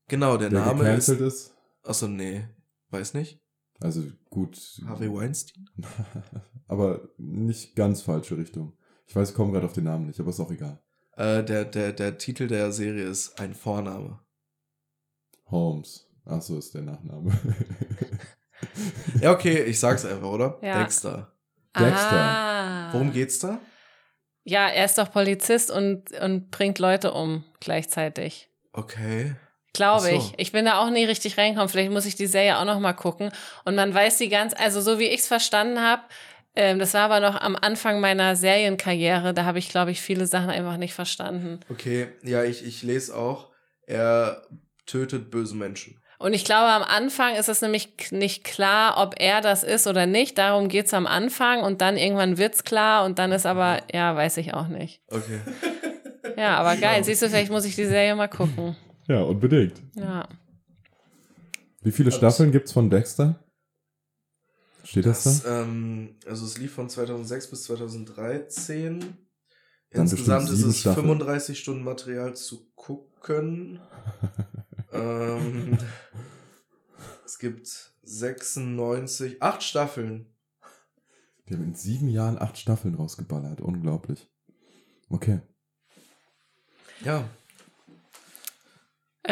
genau, der, Der Name ist. ist? Achso, nee. Weiß nicht. Also gut. Harvey Weinstein? aber nicht ganz falsche Richtung. Ich weiß, ich komme gerade auf den Namen nicht, aber ist auch egal. Äh, der, der, der Titel der Serie ist ein Vorname. Holmes. Ach so ist der Nachname. Ja, okay, ich sag's einfach, oder? Ja. Dexter. Dexter. Ah. Worum geht's da? Ja, er ist doch Polizist und, und bringt Leute um gleichzeitig. Okay. Glaube so. ich. Ich bin da auch nie richtig reingekommen. Vielleicht muss ich die Serie auch noch mal gucken. Und man weiß die ganz, also so wie ich es verstanden habe, Ähm, das war aber noch am Anfang meiner Serienkarriere. Da habe ich, glaube ich, viele Sachen einfach nicht verstanden. Okay, ja, ich, ich lese auch, er tötet böse Menschen. Und ich glaube, am Anfang ist es nämlich nicht klar, ob er das ist oder nicht. Darum geht's am Anfang und dann irgendwann wird's klar und dann ist aber, ja, weiß ich auch nicht. Okay. Ja, aber geil. Siehst du, vielleicht muss ich die Serie mal gucken. Ja, unbedingt. Ja. Wie viele Staffeln gibt's von Dexter? Steht das, Das, da? ähm, also es lief von 2006 bis 2013. Dann Insgesamt ist es Staffeln. 35 Stunden Material zu gucken. ähm, es gibt 96, acht Staffeln. Die haben in sieben Jahren acht Staffeln rausgeballert. Unglaublich. Okay. Ja,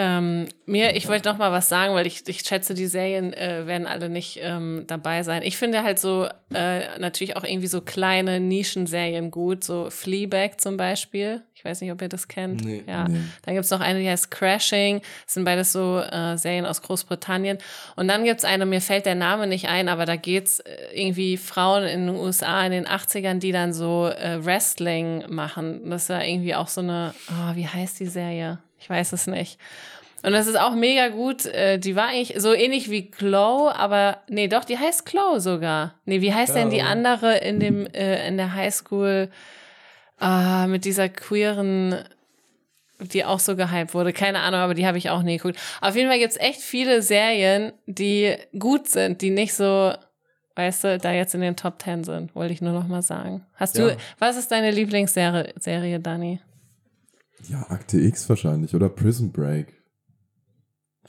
Ähm, mir, ich wollte noch mal was sagen, weil ich, ich schätze, die Serien äh, werden alle nicht ähm, dabei sein. Ich finde halt so äh, natürlich auch irgendwie so kleine Nischenserien gut, so Fleabag zum Beispiel. Ich weiß nicht, ob ihr das kennt. Nee. Ja. Nee. Dann gibt's noch eine, die heißt Crashing. Das sind beides so äh, Serien aus Großbritannien. Und dann gibt's eine, mir fällt der Name nicht ein, aber da geht's äh, irgendwie Frauen in den USA in den 80ern, die dann so äh, Wrestling machen. Das ist ja irgendwie auch so eine, oh, wie heißt die Serie? Ich weiß es nicht. Und das ist auch mega gut. Äh, die war eigentlich so ähnlich wie Glow, aber nee, doch, die heißt Glow sogar. Nee, wie heißt denn die andere in dem äh, in der Highschool ah, mit dieser queeren die auch so gehypt wurde. Keine Ahnung, aber die habe ich auch nie geguckt. Auf jeden Fall gibt's echt viele Serien, die gut sind, die nicht so, weißt du, da jetzt in den Top Ten sind, wollte ich nur noch mal sagen. Hast Ja. du, was ist deine Lieblingsserie, Serie, Dani? Ja, Akte X wahrscheinlich. Oder Prison Break.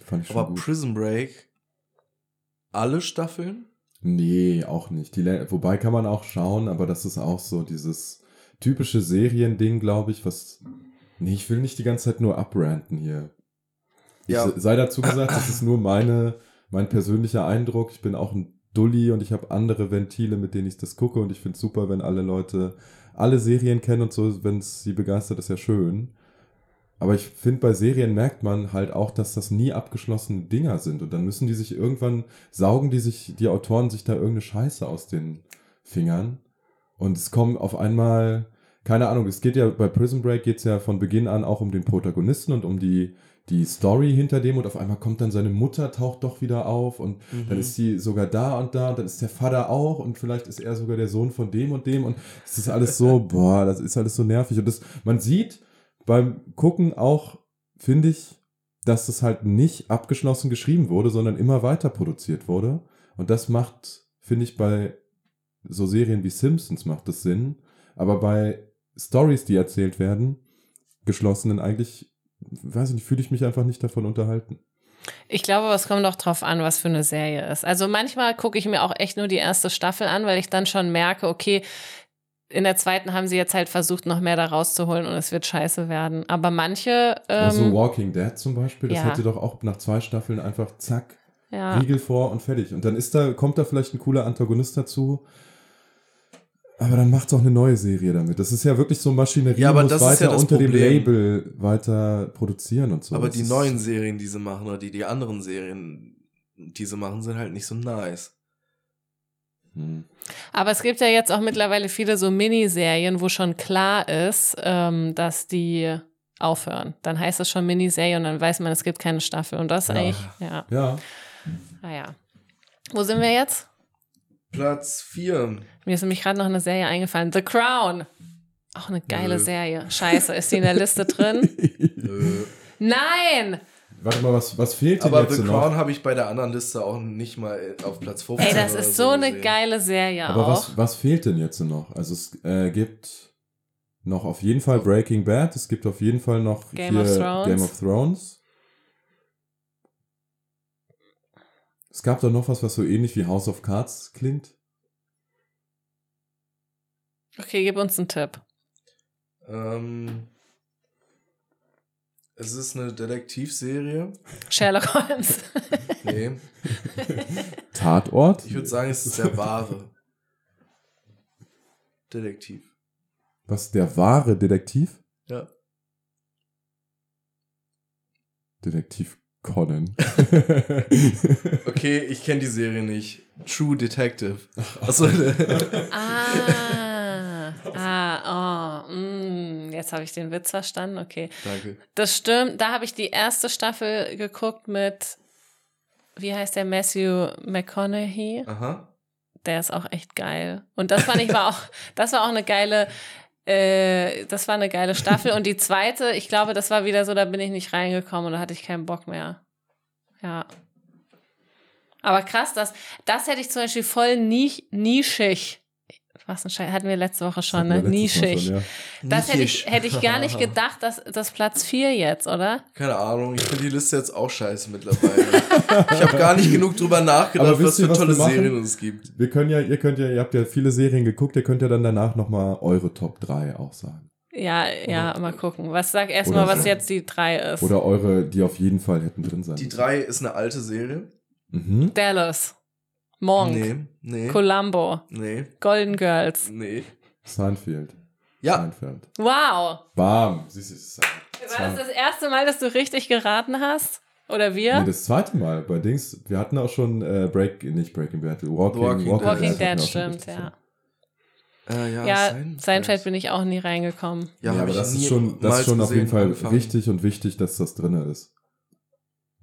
Fand ich schon aber gut. Prison Break, alle Staffeln? Nee, auch nicht. Die, wobei kann man auch schauen, aber das ist auch so dieses typische Seriending, glaube ich, was. Nee, ich will nicht die ganze Zeit nur abranten hier. Ja. se- sei dazu gesagt, das ist nur meine, mein persönlicher Eindruck. Ich bin auch ein Dulli und ich habe andere Ventile, mit denen ich das gucke und ich finde es super, wenn alle Leute alle Serien kennen und so, wenn es sie begeistert, ist ja schön. Aber ich finde, bei Serien merkt man halt auch, dass das nie abgeschlossene Dinger sind. Und dann müssen die sich irgendwann, saugen die sich, die Autoren sich da irgendeine Scheiße aus den Fingern. Und es kommen auf einmal, keine Ahnung, es geht ja, bei Prison Break geht es ja von Beginn an auch um den Protagonisten und um die, die Story hinter dem. Und auf einmal kommt dann seine Mutter, taucht doch wieder auf. Und dann ist sie sogar da und da. Und dann ist der Vater auch. Und vielleicht ist er sogar der Sohn von dem und dem. Und es ist alles so, boah, das ist alles so nervig. Und das, man sieht, beim Gucken auch, finde ich, dass das halt nicht abgeschlossen geschrieben wurde, sondern immer weiter produziert wurde. Und das macht, finde ich, bei so Serien wie Simpsons macht das Sinn. Aber bei Stories, die erzählt werden, geschlossenen eigentlich, weiß ich nicht, fühle ich mich einfach nicht davon unterhalten. Ich glaube, es kommt auch drauf an, was für eine Serie ist. Also manchmal gucke ich mir auch echt nur die erste Staffel an, weil ich dann schon merke, okay, in der zweiten haben sie jetzt halt versucht, noch mehr da rauszuholen und es wird scheiße werden. Aber manche, also ähm, Walking Dead zum Beispiel, das ja. hätte doch auch nach zwei Staffeln einfach zack, ja, Riegel vor und fertig. Und dann ist da, kommt da vielleicht ein cooler Antagonist dazu. Aber dann macht's auch eine neue Serie damit. Das ist ja wirklich so Maschinerie, Ja, aber muss das ist weiter ja das unter dem Problem. Label weiter produzieren und so. aber Das die neuen Serien, die sie machen, oder die, die anderen Serien, die sie machen, sind halt nicht so nice. Aber es gibt ja jetzt auch mittlerweile viele so Miniserien, wo schon klar ist, ähm, dass die aufhören. Dann heißt es schon Miniserie und dann weiß man, es gibt keine Staffel. Und das Ja. eigentlich, ja, Ja, naja. Wo sind wir jetzt? Platz 4. Mir ist nämlich gerade noch eine Serie eingefallen. The Crown. Auch eine geile Nö. Serie. Scheiße, ist die in der Liste drin? Nö. Nein! Warte mal, was, was fehlt denn Aber jetzt The? Crown habe ich bei der anderen Liste auch nicht mal auf Platz 15. Ey, das oder ist so eine gesehen. geile Serie Aber auch. was, was fehlt denn jetzt noch? Also es äh, gibt noch auf jeden Fall Breaking Bad, es gibt auf jeden Fall noch Game hier of Thrones. Game of Thrones. Es gab doch noch was, was so ähnlich wie House of Cards klingt. Okay, gib uns einen Tipp. Ähm, es ist eine Detektivserie. Sherlock Holmes. Nee, Tatort? ich würde sagen, es ist der wahre Detektiv. Was, der wahre Detektiv? Ja. Detektiv Conan. Okay, ich kenne die Serie nicht. True Detective. Achso, Ah, ah, oh, mm, jetzt habe ich den Witz verstanden. Okay, danke. das stimmt. Da habe ich die erste Staffel geguckt mit, wie heißt der, Matthew McConaughey. Aha. Der ist auch echt geil. Und das fand ich war auch, das war auch eine geile, äh, das war eine geile Staffel. Und die zweite, ich glaube, das war wieder so, da bin ich nicht reingekommen und da hatte ich keinen Bock mehr. Ja. Aber krass, das, das hätte ich zum Beispiel voll nich, nischig. Was ein Scheiß, hatten wir letzte Woche schon, ne? Nischig. schon, ja. Das hätte ich, hätte ich gar nicht gedacht, dass das Platz 4 jetzt, oder? Keine Ahnung, ich finde die Liste jetzt auch scheiße mittlerweile. ich habe gar nicht genug drüber nachgedacht, was ihr, für was tolle? Serien es gibt. Wir können ja, ihr könnt ja, ihr habt ja viele Serien geguckt, ihr könnt ja dann danach nochmal eure Top 3 auch sagen. Ja, ja, mal gucken. Was sag erstmal, Oder was so. jetzt die 3 ist. Oder eure, die auf jeden Fall hätten drin sein Die müssen. drei ist eine alte Serie. Mhm. Dallas, Monk, Nee, nee, Columbo, nee, Golden Girls. nee. Seinfeld. Ja, Seinfeld. Wow. Bam. Siehst du, War das das erste Mal, dass du richtig geraten hast? Oder wir? Nee, das zweite Mal bei Dings. Wir hatten auch schon äh, Break, nicht Breaking Bad, Walking, Walking- Walking, Walking Dead, schon stimmt, richtig ja. äh, ja, Ja, Seinfeld. Seinfeld bin ich auch nie reingekommen. Ja, hab aber das ist schon, das ist schon auf jeden Fall angefangen. wichtig und wichtig, dass das drin ist.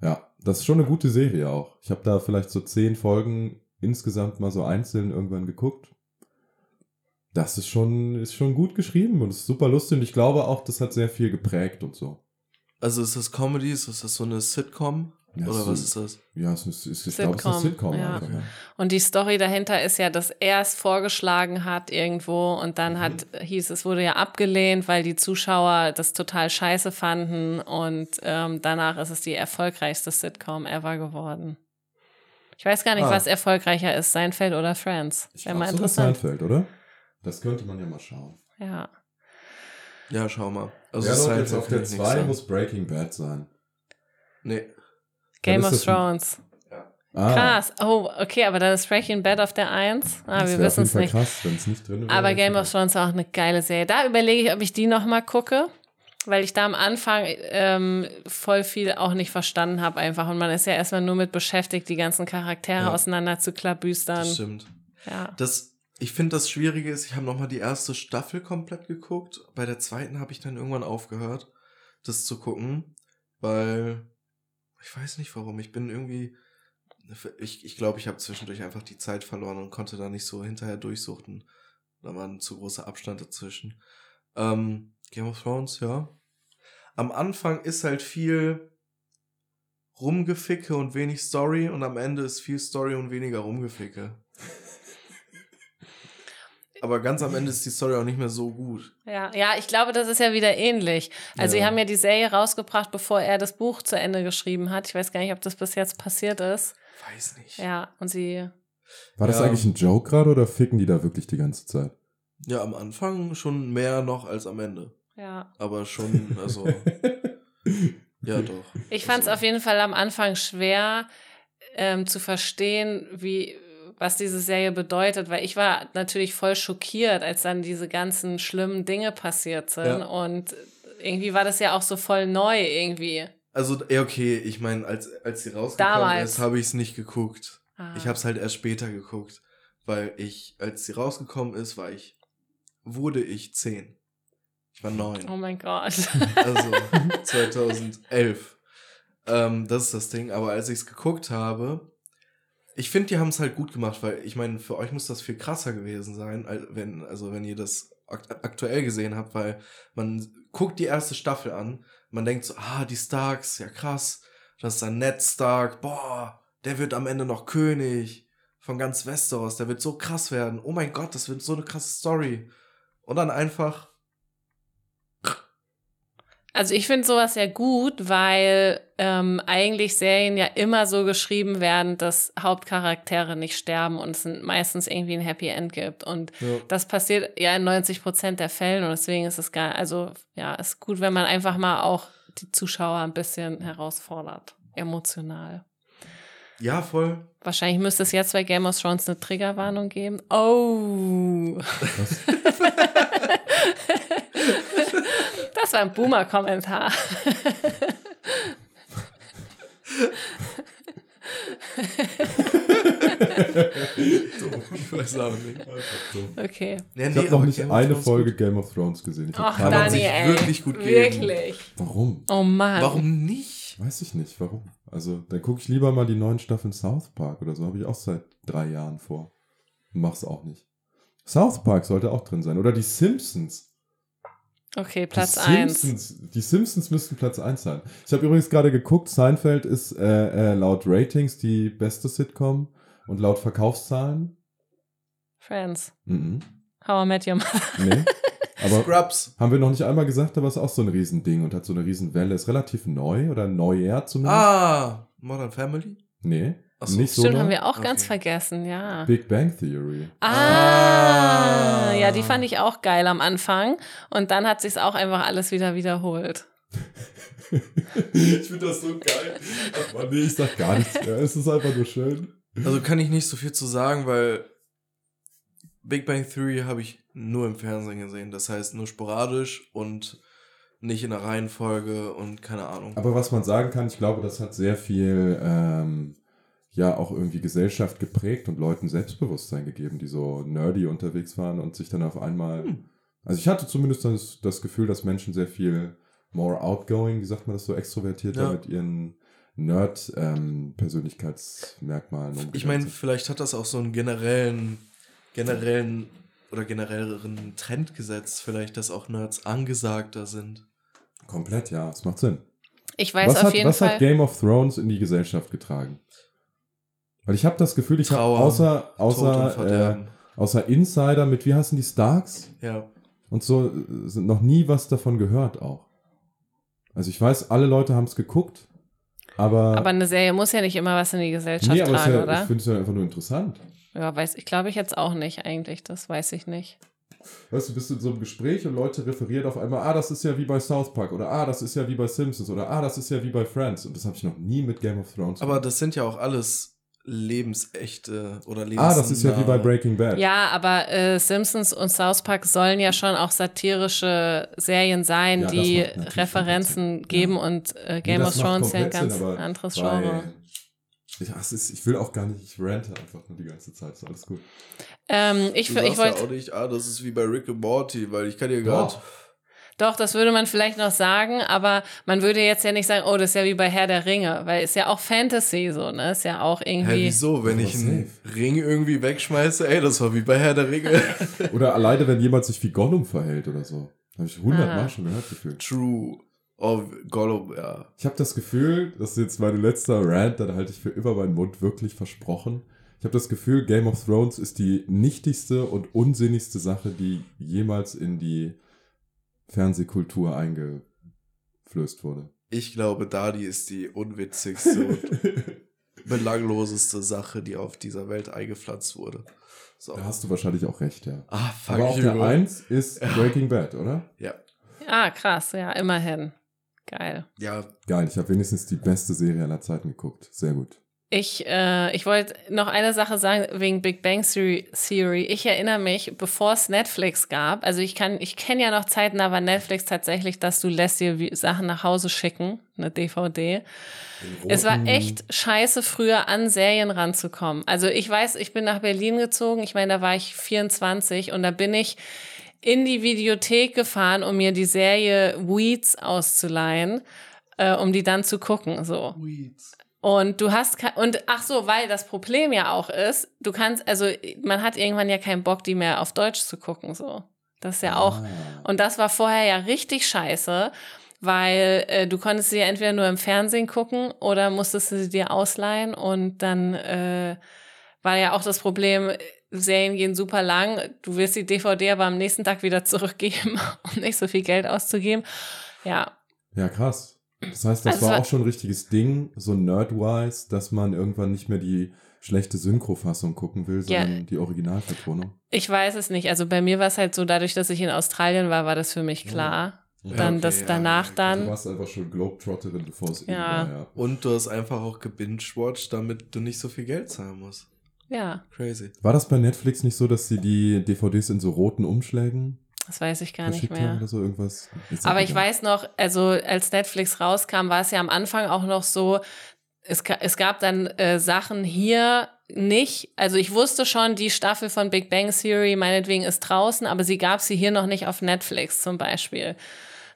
Ja, das ist schon eine gute Serie auch. Ich habe da vielleicht so zehn Folgen insgesamt mal so einzeln irgendwann geguckt. Das ist schon, ist schon gut geschrieben und ist super lustig und ich glaube auch, das hat sehr viel geprägt und so. Also ist das Comedy? Ist das so eine Sitcom? Ja, Oder was ist das? Ja, es ist, ist, ich glaube, es ist eine Sitcom, Sitcom. ja. einfach, ja. Und die Story dahinter ist ja, dass er es vorgeschlagen hat irgendwo und dann hat, hieß es, wurde ja abgelehnt, weil die Zuschauer das total scheiße fanden und ähm, danach ist es die erfolgreichste Sitcom ever geworden. Ich weiß gar nicht, Ah. was erfolgreicher ist, Seinfeld oder Friends. Ich Wäre mal interessant. Seinfeld, oder? Das könnte man ja mal schauen. Ja. Ja, schau mal. Also Wer Seinfeld jetzt auf der ich nicht 2 sagen. muss Breaking Bad sein. Nee. Game of Thrones. Ah, Krass. Oh, okay, aber dann ist Breaking Bad auf der 1. Ah, das wir wissen es nicht. Krass, wenn es nicht drin wäre. Aber Game of Thrones ist auch eine geile Serie. Da überlege ich, ob ich die noch mal gucke, weil ich da am Anfang ähm, voll viel auch nicht verstanden habe einfach. Und man ist ja erstmal nur mit beschäftigt, die ganzen Charaktere Ja. auseinander zu klabüstern. Das stimmt. Ja. Das, ich finde, das Schwierige ist, ich habe nochmal die erste Staffel komplett geguckt. Bei der zweiten habe ich dann irgendwann aufgehört, das zu gucken, weil ich weiß nicht warum. Ich bin irgendwie, ich ich, glaube, ich habe zwischendurch einfach die Zeit verloren und konnte da nicht so hinterher durchsuchten. Da war ein zu großer Abstand dazwischen. Ähm, Game of Thrones, ja. Am Anfang ist halt viel Rumgeficke und wenig Story und am Ende ist viel Story und weniger Rumgeficke. Aber ganz am Ende ist die Story auch nicht mehr so gut. Ja, ja, ich glaube, das ist ja wieder ähnlich. Also, Ja. sie haben ja die Serie rausgebracht, bevor er das Buch zu Ende geschrieben hat. Ich weiß gar nicht, ob das bis jetzt passiert ist. Weiß nicht. Ja, und sie. War das Ja. eigentlich ein Joke gerade oder ficken die da wirklich die ganze Zeit? Ja, am Anfang schon mehr noch als am Ende. Ja. Aber schon, also, ja doch. Ich fand es Also, auf jeden Fall am Anfang schwer ähm, zu verstehen, wie was diese Serie bedeutet, weil ich war natürlich voll schockiert, als dann diese ganzen schlimmen Dinge passiert sind Ja. und irgendwie war das ja auch so voll neu irgendwie. Also, ja, okay, ich meine, als, als sie rausgekommen Damals. ist, habe ich es nicht geguckt. Ah. Ich habe es halt erst später geguckt, weil ich, als sie rausgekommen ist, war ich, wurde ich zehn. Ich war neun. Oh mein Gott. Also 2011. Ähm, das ist das Ding. Aber als ich es geguckt habe, ich finde, die haben es halt gut gemacht, weil ich meine, für euch muss das viel krasser gewesen sein, wenn, also wenn ihr das akt aktuell gesehen habt, weil man guckt die erste Staffel an, man denkt so, ah, die Starks, ja krass, das ist dann Ned Stark, boah, der wird am Ende noch König von ganz Westeros, der wird so krass werden, oh mein Gott, das wird so eine krasse Story. Und dann einfach Also ich finde sowas ja gut, weil ähm, eigentlich Serien ja immer so geschrieben werden, dass Hauptcharaktere nicht sterben und es meistens irgendwie ein Happy End gibt. Und Ja. das passiert ja in 90 Prozent der Fällen und deswegen ist es gar, also ja, ist gut, wenn man einfach mal auch die Zuschauer ein bisschen herausfordert, emotional. Ja, voll. Wahrscheinlich müsste es jetzt bei Game of Thrones eine Triggerwarnung geben. Oh. Das war ein Boomer-Kommentar. Ich weiß auch nicht. Okay. Ich habe noch nicht eine Folge. Game of Thrones gesehen. Ich Ach, keine man Dani, sich ey. wirklich gut geben. Wirklich. Warum? Oh Mann. Warum nicht? Weiß ich nicht, warum. Also, dann gucke ich lieber mal die neuen Staffeln South Park oder so. Habe ich auch seit drei Jahren vor. Mach's auch nicht. South Park sollte auch drin sein. Oder die Simpsons. Okay, Platz die 1. Simpsons, Die Simpsons müssten Platz 1 sein. Ich habe übrigens gerade geguckt, Seinfeld ist äh, äh, laut Ratings die beste Sitcom und laut Verkaufszahlen. Friends. Mhm. How I Met Your Mother. Nee. Aber Scrubs. haben wir noch nicht einmal gesagt, aber ist auch so ein Riesending und hat so eine Riesenwelle. Ist relativ neu oder neuer zumindest. Ah, Modern Family? Nee. Ach so. Nicht so. Stimmt, neu. haben wir auch ganz Okay. vergessen, ja. Big Bang Theory. Ah, Ah. ja, die fand ich auch geil am Anfang. Und dann hat sich's auch einfach alles wieder wiederholt. ich finde das so geil. Ach Mann, nee, ich sag gar nichts mehr. Es ist einfach nur schön. Also kann ich nicht so viel zu sagen, weil Big Bang Theory habe ich nur im Fernsehen gesehen. Das heißt nur sporadisch und nicht in der Reihenfolge und keine Ahnung. Aber was man sagen kann, ich glaube, das hat sehr viel, ähm, ja, auch irgendwie Gesellschaft geprägt und Leuten Selbstbewusstsein gegeben, die so nerdy unterwegs waren und sich dann auf einmal. Also ich hatte zumindest das, das Gefühl, dass Menschen sehr viel more outgoing, wie sagt man das so, extrovertierter Ja. mit ihren Nerd-Persönlichkeitsmerkmalen umgegangen Ich meine, vielleicht hat das auch so einen generellen, generellen oder generelleren Trend gesetzt. Vielleicht, dass auch Nerds angesagter sind. Komplett, ja, es macht Sinn. Ich weiß was auf hat, jeden was hat Fall. Game of Thrones in die Gesellschaft getragen? Weil ich habe das Gefühl, ich habe außer, außer, äh, außer Insider mit, wie heißen die Starks? ja. Und so äh, sind noch nie was davon gehört auch. Also ich weiß, alle Leute haben es geguckt, aber, Aber eine Serie muss ja nicht immer was in die Gesellschaft nee, aber tragen, ja, ich oder? finde es ja einfach nur interessant. Ja, weiß ich, glaube ich jetzt auch nicht eigentlich. Das weiß ich nicht. Weißt du, bist du in so einem Gespräch und Leute referieren auf einmal, ah, das ist ja wie bei South Park oder ah, das ist ja wie bei Simpsons oder ah, das ist ja wie bei Friends. Und das habe ich noch nie mit Game of Thrones Aber gemacht. das sind ja auch alles lebensechte oder lebensnahe. Ah, das ist ja wie bei Breaking Bad. Ja, aber äh, Simpsons und South Park sollen ja schon auch satirische Serien sein, Ja, die Referenzen geben Ja. und äh, Nee, Game of das macht Thrones ja ein ganz Sinn, anderes Genre. Ja, es ist, ich will auch gar nicht, ich rante einfach nur die ganze Zeit, ist alles gut. Ähm, ich Du ich sagst ja wollte auch nicht, ah, das ist wie bei Rick and Morty, weil ich kann dir gar Doch. Doch, das würde man vielleicht noch sagen, aber man würde jetzt ja nicht sagen, oh, das ist ja wie bei Herr der Ringe, weil ist ja auch Fantasy so, ne? Ist ja auch Hä, irgendwie. wieso? Wenn ich einen. Ring irgendwie wegschmeiße, ey, das war wie bei Herr der Ringe. Oder alleine, wenn jemand sich wie Gollum verhält oder so. Habe ich hundertmal schon gehört gefühlt. True. Oh, Gollum, ja. Ich habe das Gefühl, das ist jetzt meine letzte Rant, dann halte ich für immer meinen Mund wirklich versprochen. Ich habe das Gefühl, Game of Thrones ist die nichtigste und unsinnigste Sache, die jemals in die Fernsehkultur eingeflößt wurde. Ich glaube, Dadi ist die unwitzigste und belangloseste Sache, die auf dieser Welt eingepflanzt wurde. So. Da hast du wahrscheinlich auch recht, ja. Ah, fuck Aber auf you. der 1 ist Breaking Bad, oder? Ja. Ah, krass, ja, immerhin. Geil. Ja, Geil, ich habe wenigstens die beste Serie aller Zeiten geguckt. Sehr gut. Ich, äh, ich wollte noch eine Sache sagen wegen Big Bang Theory-. Ich erinnere mich, bevor es Netflix gab, also ich kann, ich kenne ja noch Zeiten, da war Netflix tatsächlich, dass du lässt dir Sachen nach Hause schicken, eine DVD. Es war echt scheiße, früher an Serien ranzukommen. Also ich weiß, ich bin nach Berlin gezogen. Ich meine, da war ich 24 und da bin ich in die Videothek gefahren, um mir die Serie Weeds auszuleihen, äh, um die dann zu gucken. So. Weeds. Und du hast und ach so, weil das Problem ja auch ist, du kannst also man hat irgendwann ja keinen Bock, die mehr auf Deutsch zu gucken so. Das ist ja auch Ah. und das war vorher ja richtig scheiße, weil äh, du konntest sie ja entweder nur im Fernsehen gucken oder musstest du sie dir ausleihen und dann äh, war ja auch das Problem, Serien gehen super lang, du willst die DVD aber am nächsten Tag wieder zurückgeben, um nicht so viel Geld auszugeben. Ja, Ja, krass. Das heißt, das Also war auch schon ein richtiges Ding, so nerd-wise, dass man irgendwann nicht mehr die schlechte Synchrofassung gucken will, Ja. sondern die Originalvertonung. Ich weiß es nicht. Also bei mir war es halt so, dadurch, dass ich in Australien war, war das für mich klar. Dann okay, das ja, danach ja, Du dann. warst einfach schon Globetrotterin, bevor es Ja. war, ja. Und du hast einfach auch gebingewatcht, damit du nicht so viel Geld zahlen musst. Ja, Crazy. War das bei Netflix nicht so, dass sie die DVDs in so roten Umschlägen das weiß ich gar nicht verschickt haben mehr. oder so irgendwas? Aber ich weiß noch, also als Netflix rauskam, war es ja am Anfang auch noch so, es, es gab dann äh, Sachen hier nicht. Also ich wusste schon, die Staffel von Big Bang Theory meinetwegen ist draußen, aber sie gab sie hier noch nicht auf Netflix zum Beispiel.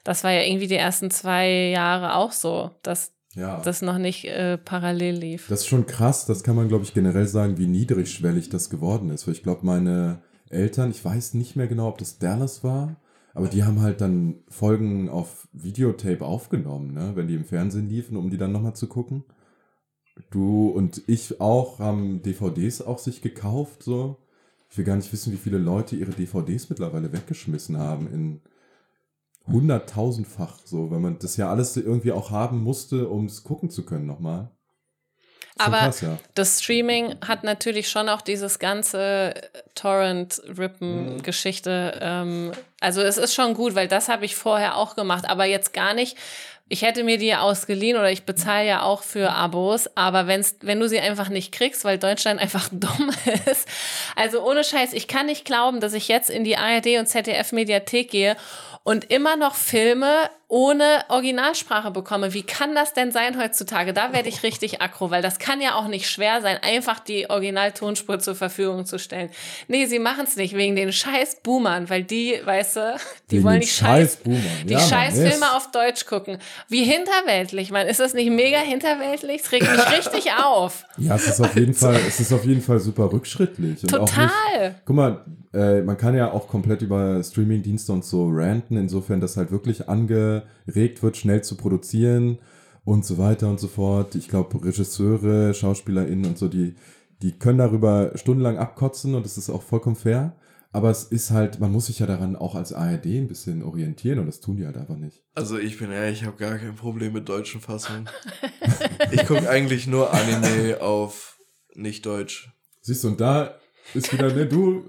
Das war ja irgendwie die ersten zwei Jahre auch so, dass Ja. das noch nicht äh, parallel lief. Das ist schon krass, das kann man, glaube ich, generell sagen, wie niedrigschwellig das geworden ist. Weil ich glaube, meine Eltern, ich weiß nicht mehr genau, ob das Dallas war, aber die haben halt dann Folgen auf Videotape aufgenommen, ne? wenn die im Fernsehen liefen, um die dann nochmal zu gucken. Du und ich auch haben DVDs auch sich gekauft, so. Ich will gar nicht wissen, wie viele Leute ihre DVDs mittlerweile weggeschmissen haben in hunderttausendfach, so, weil man das ja alles irgendwie auch haben musste, um es gucken zu können nochmal. Aber krass, ja. das Streaming hat natürlich schon auch dieses ganze Torrent-Rippen-Geschichte. Ähm, also es ist schon gut, weil das habe ich vorher auch gemacht, aber jetzt gar nicht. Ich hätte mir die ausgeliehen oder ich bezahle ja auch für Abos, aber wenn's, wenn du sie einfach nicht kriegst, weil Deutschland einfach dumm ist. Also ohne Scheiß, ich kann nicht glauben, dass ich jetzt in die ARD und ZDF-Mediathek gehe und immer noch Filme ohne Originalsprache bekomme. Wie kann das denn sein heutzutage? Da werde ich richtig aggro, weil das kann ja auch nicht schwer sein, einfach die Originaltonspur zur Verfügung zu stellen. Nee, sie machen es nicht wegen den scheiß Boomern, weil die, weißt du, die Wegen wollen die scheiß, scheiß die Ja, Mann, scheiß yes. Filme auf Deutsch gucken. Wie hinterweltlich, man. Ist das nicht mega hinterweltlich? Es regt mich richtig auf. Ja, es ist auf jeden Fall, es ist auf jeden Fall super rückschrittlich. Und Auch nicht, Total. guck mal, äh, man kann ja auch komplett über Streamingdienste und so ranten, insofern, dass halt wirklich angeregt wird, schnell zu produzieren und so weiter und so fort. Ich glaube, Regisseure, SchauspielerInnen und so, die, die können darüber stundenlang abkotzen und das ist auch vollkommen fair. Aber es ist halt, man muss sich ja daran auch als ARD ein bisschen orientieren und das tun die halt einfach nicht. Also ich bin ehrlich, ich habe gar kein Problem mit deutschen Fassungen. ich gucke eigentlich nur Anime auf nicht Deutsch. Siehst du, und da ist wieder, ne, du,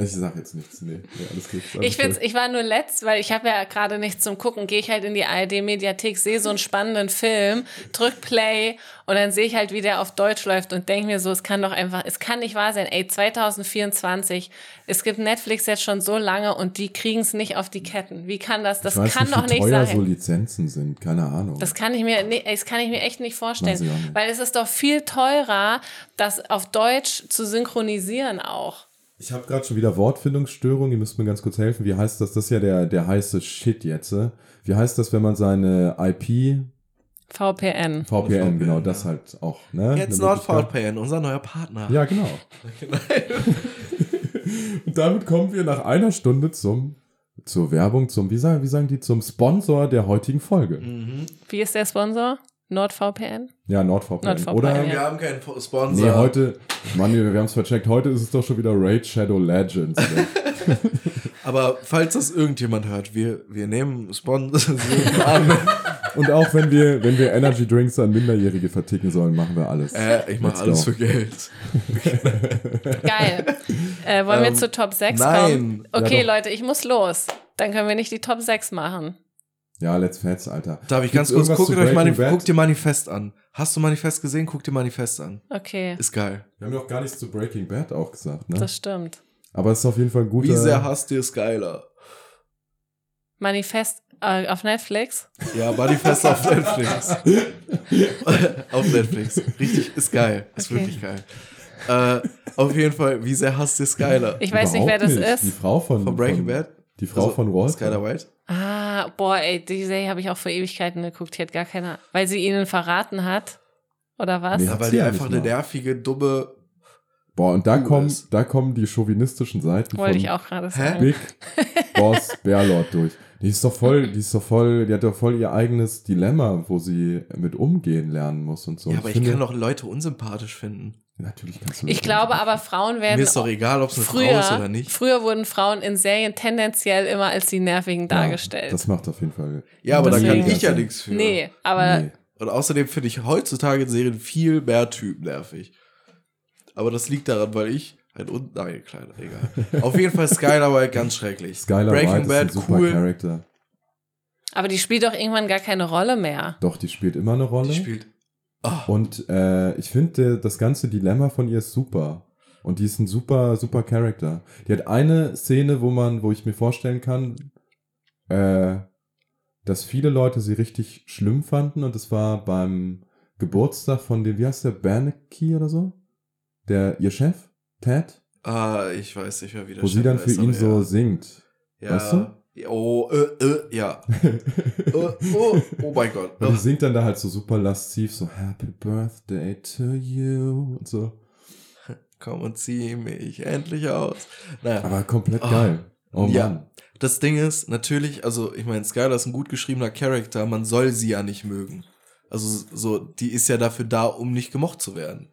ich sag jetzt nichts, nee, nee alles gut. alles Ich find's, ich war nur letzt, weil ich habe ja gerade nichts zum Gucken, gehe ich halt in die ARD-Mediathek, sehe so einen spannenden Film, drück Play und dann sehe ich halt, wie der auf Deutsch läuft und denke mir so, es kann doch einfach, es kann nicht wahr sein, ey, 2024, es gibt Netflix jetzt schon so lange und die kriegen es nicht auf die Ketten. Wie kann das? Das ich weiß kann nicht, doch wie nicht teuer sein. so Lizenzen sind, keine Ahnung. Das kann ich mir, nee, das kann ich mir echt nicht vorstellen. Nicht. Weil es ist doch viel teurer, das auf Deutsch zu synchronisieren auch. Ich habe gerade schon wieder Wortfindungsstörungen, ihr müsst mir ganz kurz helfen. Wie heißt das? Das ist ja der, der heiße Shit jetzt. äh? Wie heißt das, wenn man seine IP, VPN. VPN, VPN, genau, ja. das halt auch, ne? Jetzt. NordVPN, unser neuer Partner. Ja, genau. Und damit kommen wir nach einer Stunde zum, zur Werbung, zum, wie sagen, wie sagen die, zum Sponsor der heutigen Folge. Mhm. Wie ist der Sponsor? NordVPN? Ja, NordVPN. NordVPN, Oder, ja. Wir haben keinen Sponsor. nee, heute, Mann, wir haben es vercheckt, heute ist es doch schon wieder Raid Shadow Legends. Ne? Aber falls das irgendjemand hört, wir, wir nehmen Sponsor an. Und auch wenn wir, wenn wir Energy Drinks an Minderjährige verticken sollen, machen wir alles. äh, ich mache alles go. für Geld. Geil. Äh, wollen wir Ähm, zu Top 6 nein. kommen? Okay, Ja. Leute, ich muss los. Dann können wir nicht die Top 6 machen. Ja, let's fetz, Alter. Darf ich Gibt's ganz kurz, guckt zu euch Manif Bad? guck dir Manifest an. Hast du Manifest gesehen? Guck dir Manifest an. Okay, Ist geil. Wir haben ja auch gar nichts zu Breaking Bad auch gesagt, ne? das stimmt. Aber es ist auf jeden Fall ein guter. Wie sehr hasst ihr Skyler? Manifest äh, auf Netflix. Ja, Manifest auf Netflix. auf Netflix. Richtig, ist geil. Ist Okay. wirklich geil. Äh, auf jeden Fall, wie sehr hasst ihr Skyler? Ich weiß nicht, wer Überhaupt das nicht. Die ist. Frau von, Von Breaking Bad? Die Frau Also, von Walter. Skyler White? Ah, boah, ey, die Serie habe ich auch vor Ewigkeiten geguckt. Die hat gar keine, weil sie ihnen verraten hat. Oder was? Nee. Weil sie die einfach eine nervige, dumme. Boah, und da kommen, da kommen die chauvinistischen Seiten Wollte von ich auch gerade sagen. Big Boss Bearlord durch. Die ist doch voll, die ist doch voll, die hat doch voll ihr eigenes Dilemma, wo sie mit umgehen lernen muss und so. Ja, aber ich finde- kann doch Leute unsympathisch finden. Natürlich kannst du Ich glaube nicht. aber, Frauen werden. Mir ist doch egal, ob es eine Frau ist früher, oder nicht. früher wurden Frauen in Serien tendenziell immer als die Nervigen Ja, dargestellt. Das macht auf jeden Fall. Ja, aber da kann Deswegen- ich ja nichts für. nee, aber Nee. Und außerdem finde ich heutzutage in Serien viel mehr Typen nervig. Aber das liegt daran, weil ich ein Un... Nein, kleiner, egal. Auf jeden Fall Skylar White ganz schrecklich. Skylar Breaking White ist Bad ein super cool. Charakter. Aber die spielt doch irgendwann gar keine Rolle mehr. Doch, die spielt immer eine Rolle. Die spielt... Ah, Und äh, ich finde, das ganze Dilemma von ihr ist super. Und die ist ein super, super Charakter. Die hat eine Szene, wo man, wo ich mir vorstellen kann, äh, dass viele Leute sie richtig schlimm fanden. Und das war beim, Geburtstag von dem, wie heißt der, Bernanke oder so? Der, ihr Chef? Ted? Ah, ich weiß nicht mehr, wie der Wo sie Chef dann für ihn so ja. singt. Ja. Weißt du? Oh, äh, äh, ja. äh, oh, oh mein Gott. Und die singt dann da halt so super lasziv, so Happy Birthday to you und so. Komm und zieh mich endlich aus. Naja, Aber komplett Oh. geil. Oh Ja. Mann. das Ding ist, natürlich, also ich meine, Skylar ist ein gut geschriebener Charakter, man soll sie ja nicht mögen. Also so, die ist ja dafür da, um nicht gemocht zu werden.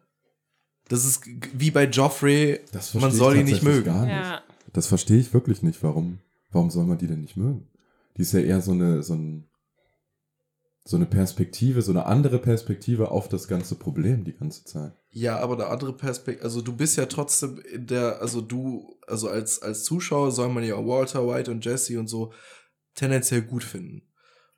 Das ist wie bei Joffrey, Das man soll ich ihn nicht mögen. Gar nicht. Ja. Das verstehe ich wirklich nicht. Warum, warum soll man die denn nicht mögen? Die ist ja eher so eine, so ein, so eine Perspektive, so eine andere Perspektive auf das ganze Problem die ganze Zeit. Ja, aber eine andere Perspektive, also du bist ja trotzdem in der, also du, also als, als Zuschauer soll man ja Walter White und Jesse und so tendenziell gut finden.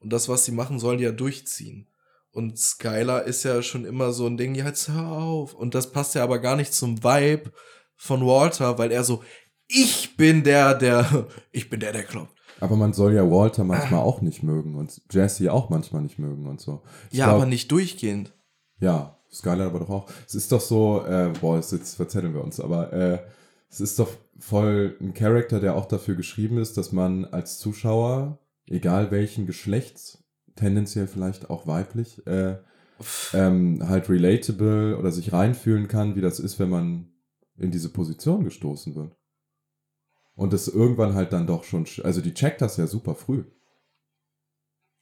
Und das, was sie machen, sollen die ja durchziehen. Und Skylar ist ja schon immer so ein Ding, ja, jetzt hör auf. Und das passt ja aber gar nicht zum Vibe von Walter, weil er so, ich bin der, der, ich bin der, der kloppt. Aber man soll ja Walter Ah. manchmal auch nicht mögen und Jesse auch manchmal nicht mögen und so. Ich Ja, glaub- aber nicht durchgehend. Ja, Skylar aber doch auch. Es ist doch so, äh, boah, jetzt, jetzt verzetteln wir uns, aber äh, es ist doch voll ein Charakter, der auch dafür geschrieben ist, dass man als Zuschauer, egal welchen Geschlechts, tendenziell vielleicht auch weiblich, äh, ähm, halt relatable oder sich reinfühlen kann, wie das ist, wenn man in diese Position gestoßen wird. Und das irgendwann halt dann doch schon, sch- also die checkt das ja super früh.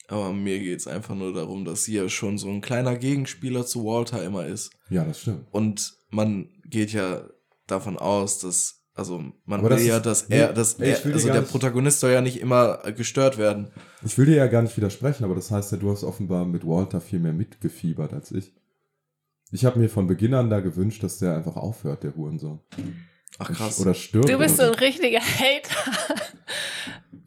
Aber mir geht's einfach nur darum, dass sie ja schon so ein kleiner Gegenspieler zu Walter immer ist. Ja, das stimmt. Und man geht ja davon aus, dass, also man Aber will das ja, ist- dass nee, er, dass nee, er, also der nicht- Protagonist soll ja nicht immer äh, gestört werden. Ich will dir ja gar nicht widersprechen, aber das heißt ja, du hast offenbar mit Walter viel mehr mitgefiebert als ich. Ich habe mir von Beginn an da gewünscht, dass der einfach aufhört, der Hurensohn. Ach krass. Oder stirbt. Du bist so ein richtiger Hater.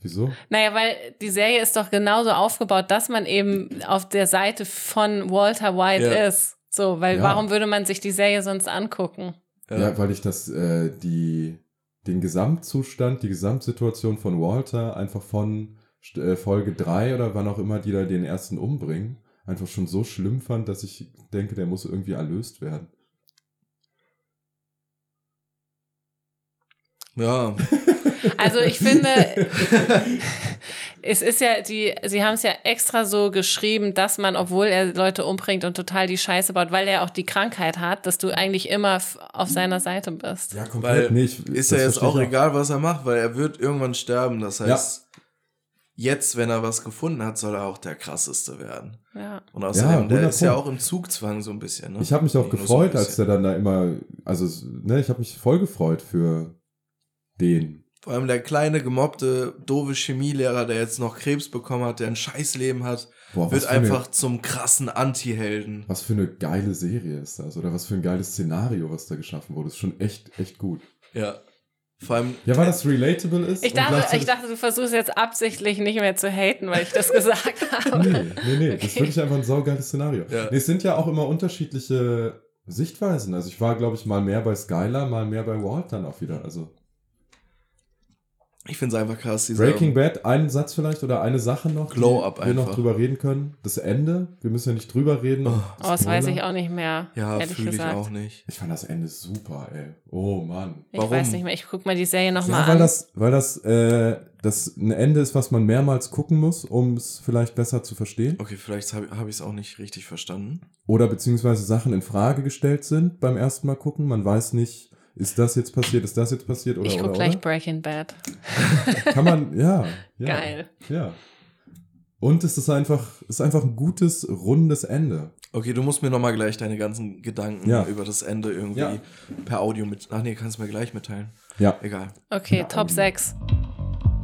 Wieso? Naja, weil die Serie ist doch genauso aufgebaut, dass man eben auf der Seite von Walter White Ja. ist. So, weil Ja. warum würde man sich die Serie sonst angucken? Ja, weil ich das, äh, die, den Gesamtzustand, die Gesamtsituation von Walter einfach von äh, Folge 3 oder wann auch immer die da den ersten umbringen, einfach schon so schlimm fand, dass ich denke, der muss irgendwie erlöst werden. Ja, Also ich finde, es ist ja die, sie haben es ja extra so geschrieben, dass man, obwohl er Leute umbringt und total die Scheiße baut, weil er auch die Krankheit hat, dass du eigentlich immer auf seiner Seite bist. Ja, weil Nee, ich- ist das ja jetzt auch ich egal, was er macht, weil er wird irgendwann sterben. Das heißt, jetzt, wenn er was gefunden hat, soll er auch der krasseste werden. Ja. Und außerdem, der 100 ist ja auch im Zugzwang so ein bisschen. Ne? Ich habe mich auch ein gefreut, als der dann da immer, also ne, ich habe mich voll gefreut für den. Vor allem der kleine, gemobbte, doofe Chemielehrer, der jetzt noch Krebs bekommen hat, der ein Scheißleben hat, Boah, wird für eine- einfach zum krassen Anti-Helden. Was für eine geile Serie ist das oder was für ein geiles Szenario, was da geschaffen wurde. Ist schon echt, echt gut. Ja. Vor allem, Ja, weil das relatable ist. Ich dachte, ich dachte, du versuchst jetzt absichtlich nicht mehr zu haten, weil ich das gesagt habe. Nee, nee, nee. Das ist Okay. wirklich einfach ein saugeiles Szenario. Ja. Nee, es sind ja auch immer unterschiedliche Sichtweisen. Also ich war, glaube ich, mal mehr bei Skylar, mal mehr bei Walt dann auch wieder. Also ich finde es einfach krass, dieser Breaking Bad, einen Satz vielleicht oder eine Sache noch, Glow-up die wir noch einfach. drüber reden können. Das Ende, wir müssen ja nicht drüber reden. Oh. Oh, das weiß ich auch nicht mehr. Ja, fühle ich auch nicht. Ich fand das Ende super, ey. Oh Mann. Ich Warum? weiß nicht mehr. Ich guck mal die Serie nochmal Ja, weil an. das, weil das, äh, das ein Ende ist, was man mehrmals gucken muss, um es vielleicht besser zu verstehen. Okay, vielleicht habe hab ich es auch nicht richtig verstanden. Oder beziehungsweise Sachen in Frage gestellt sind beim ersten Mal gucken. Man weiß nicht, ist das jetzt passiert, ist das jetzt passiert oder ich guck oder, gleich oder? Breaking Bad. Kann man, ja, ja. Geil. Ja. Und es ist einfach, ist einfach ein gutes, rundes Ende. Okay, du musst mir nochmal gleich deine ganzen Gedanken Ja. über das Ende irgendwie Ja. per Audio mit. Ach nee, kannst du mir gleich mitteilen. Ja. Egal. Okay, Top 6.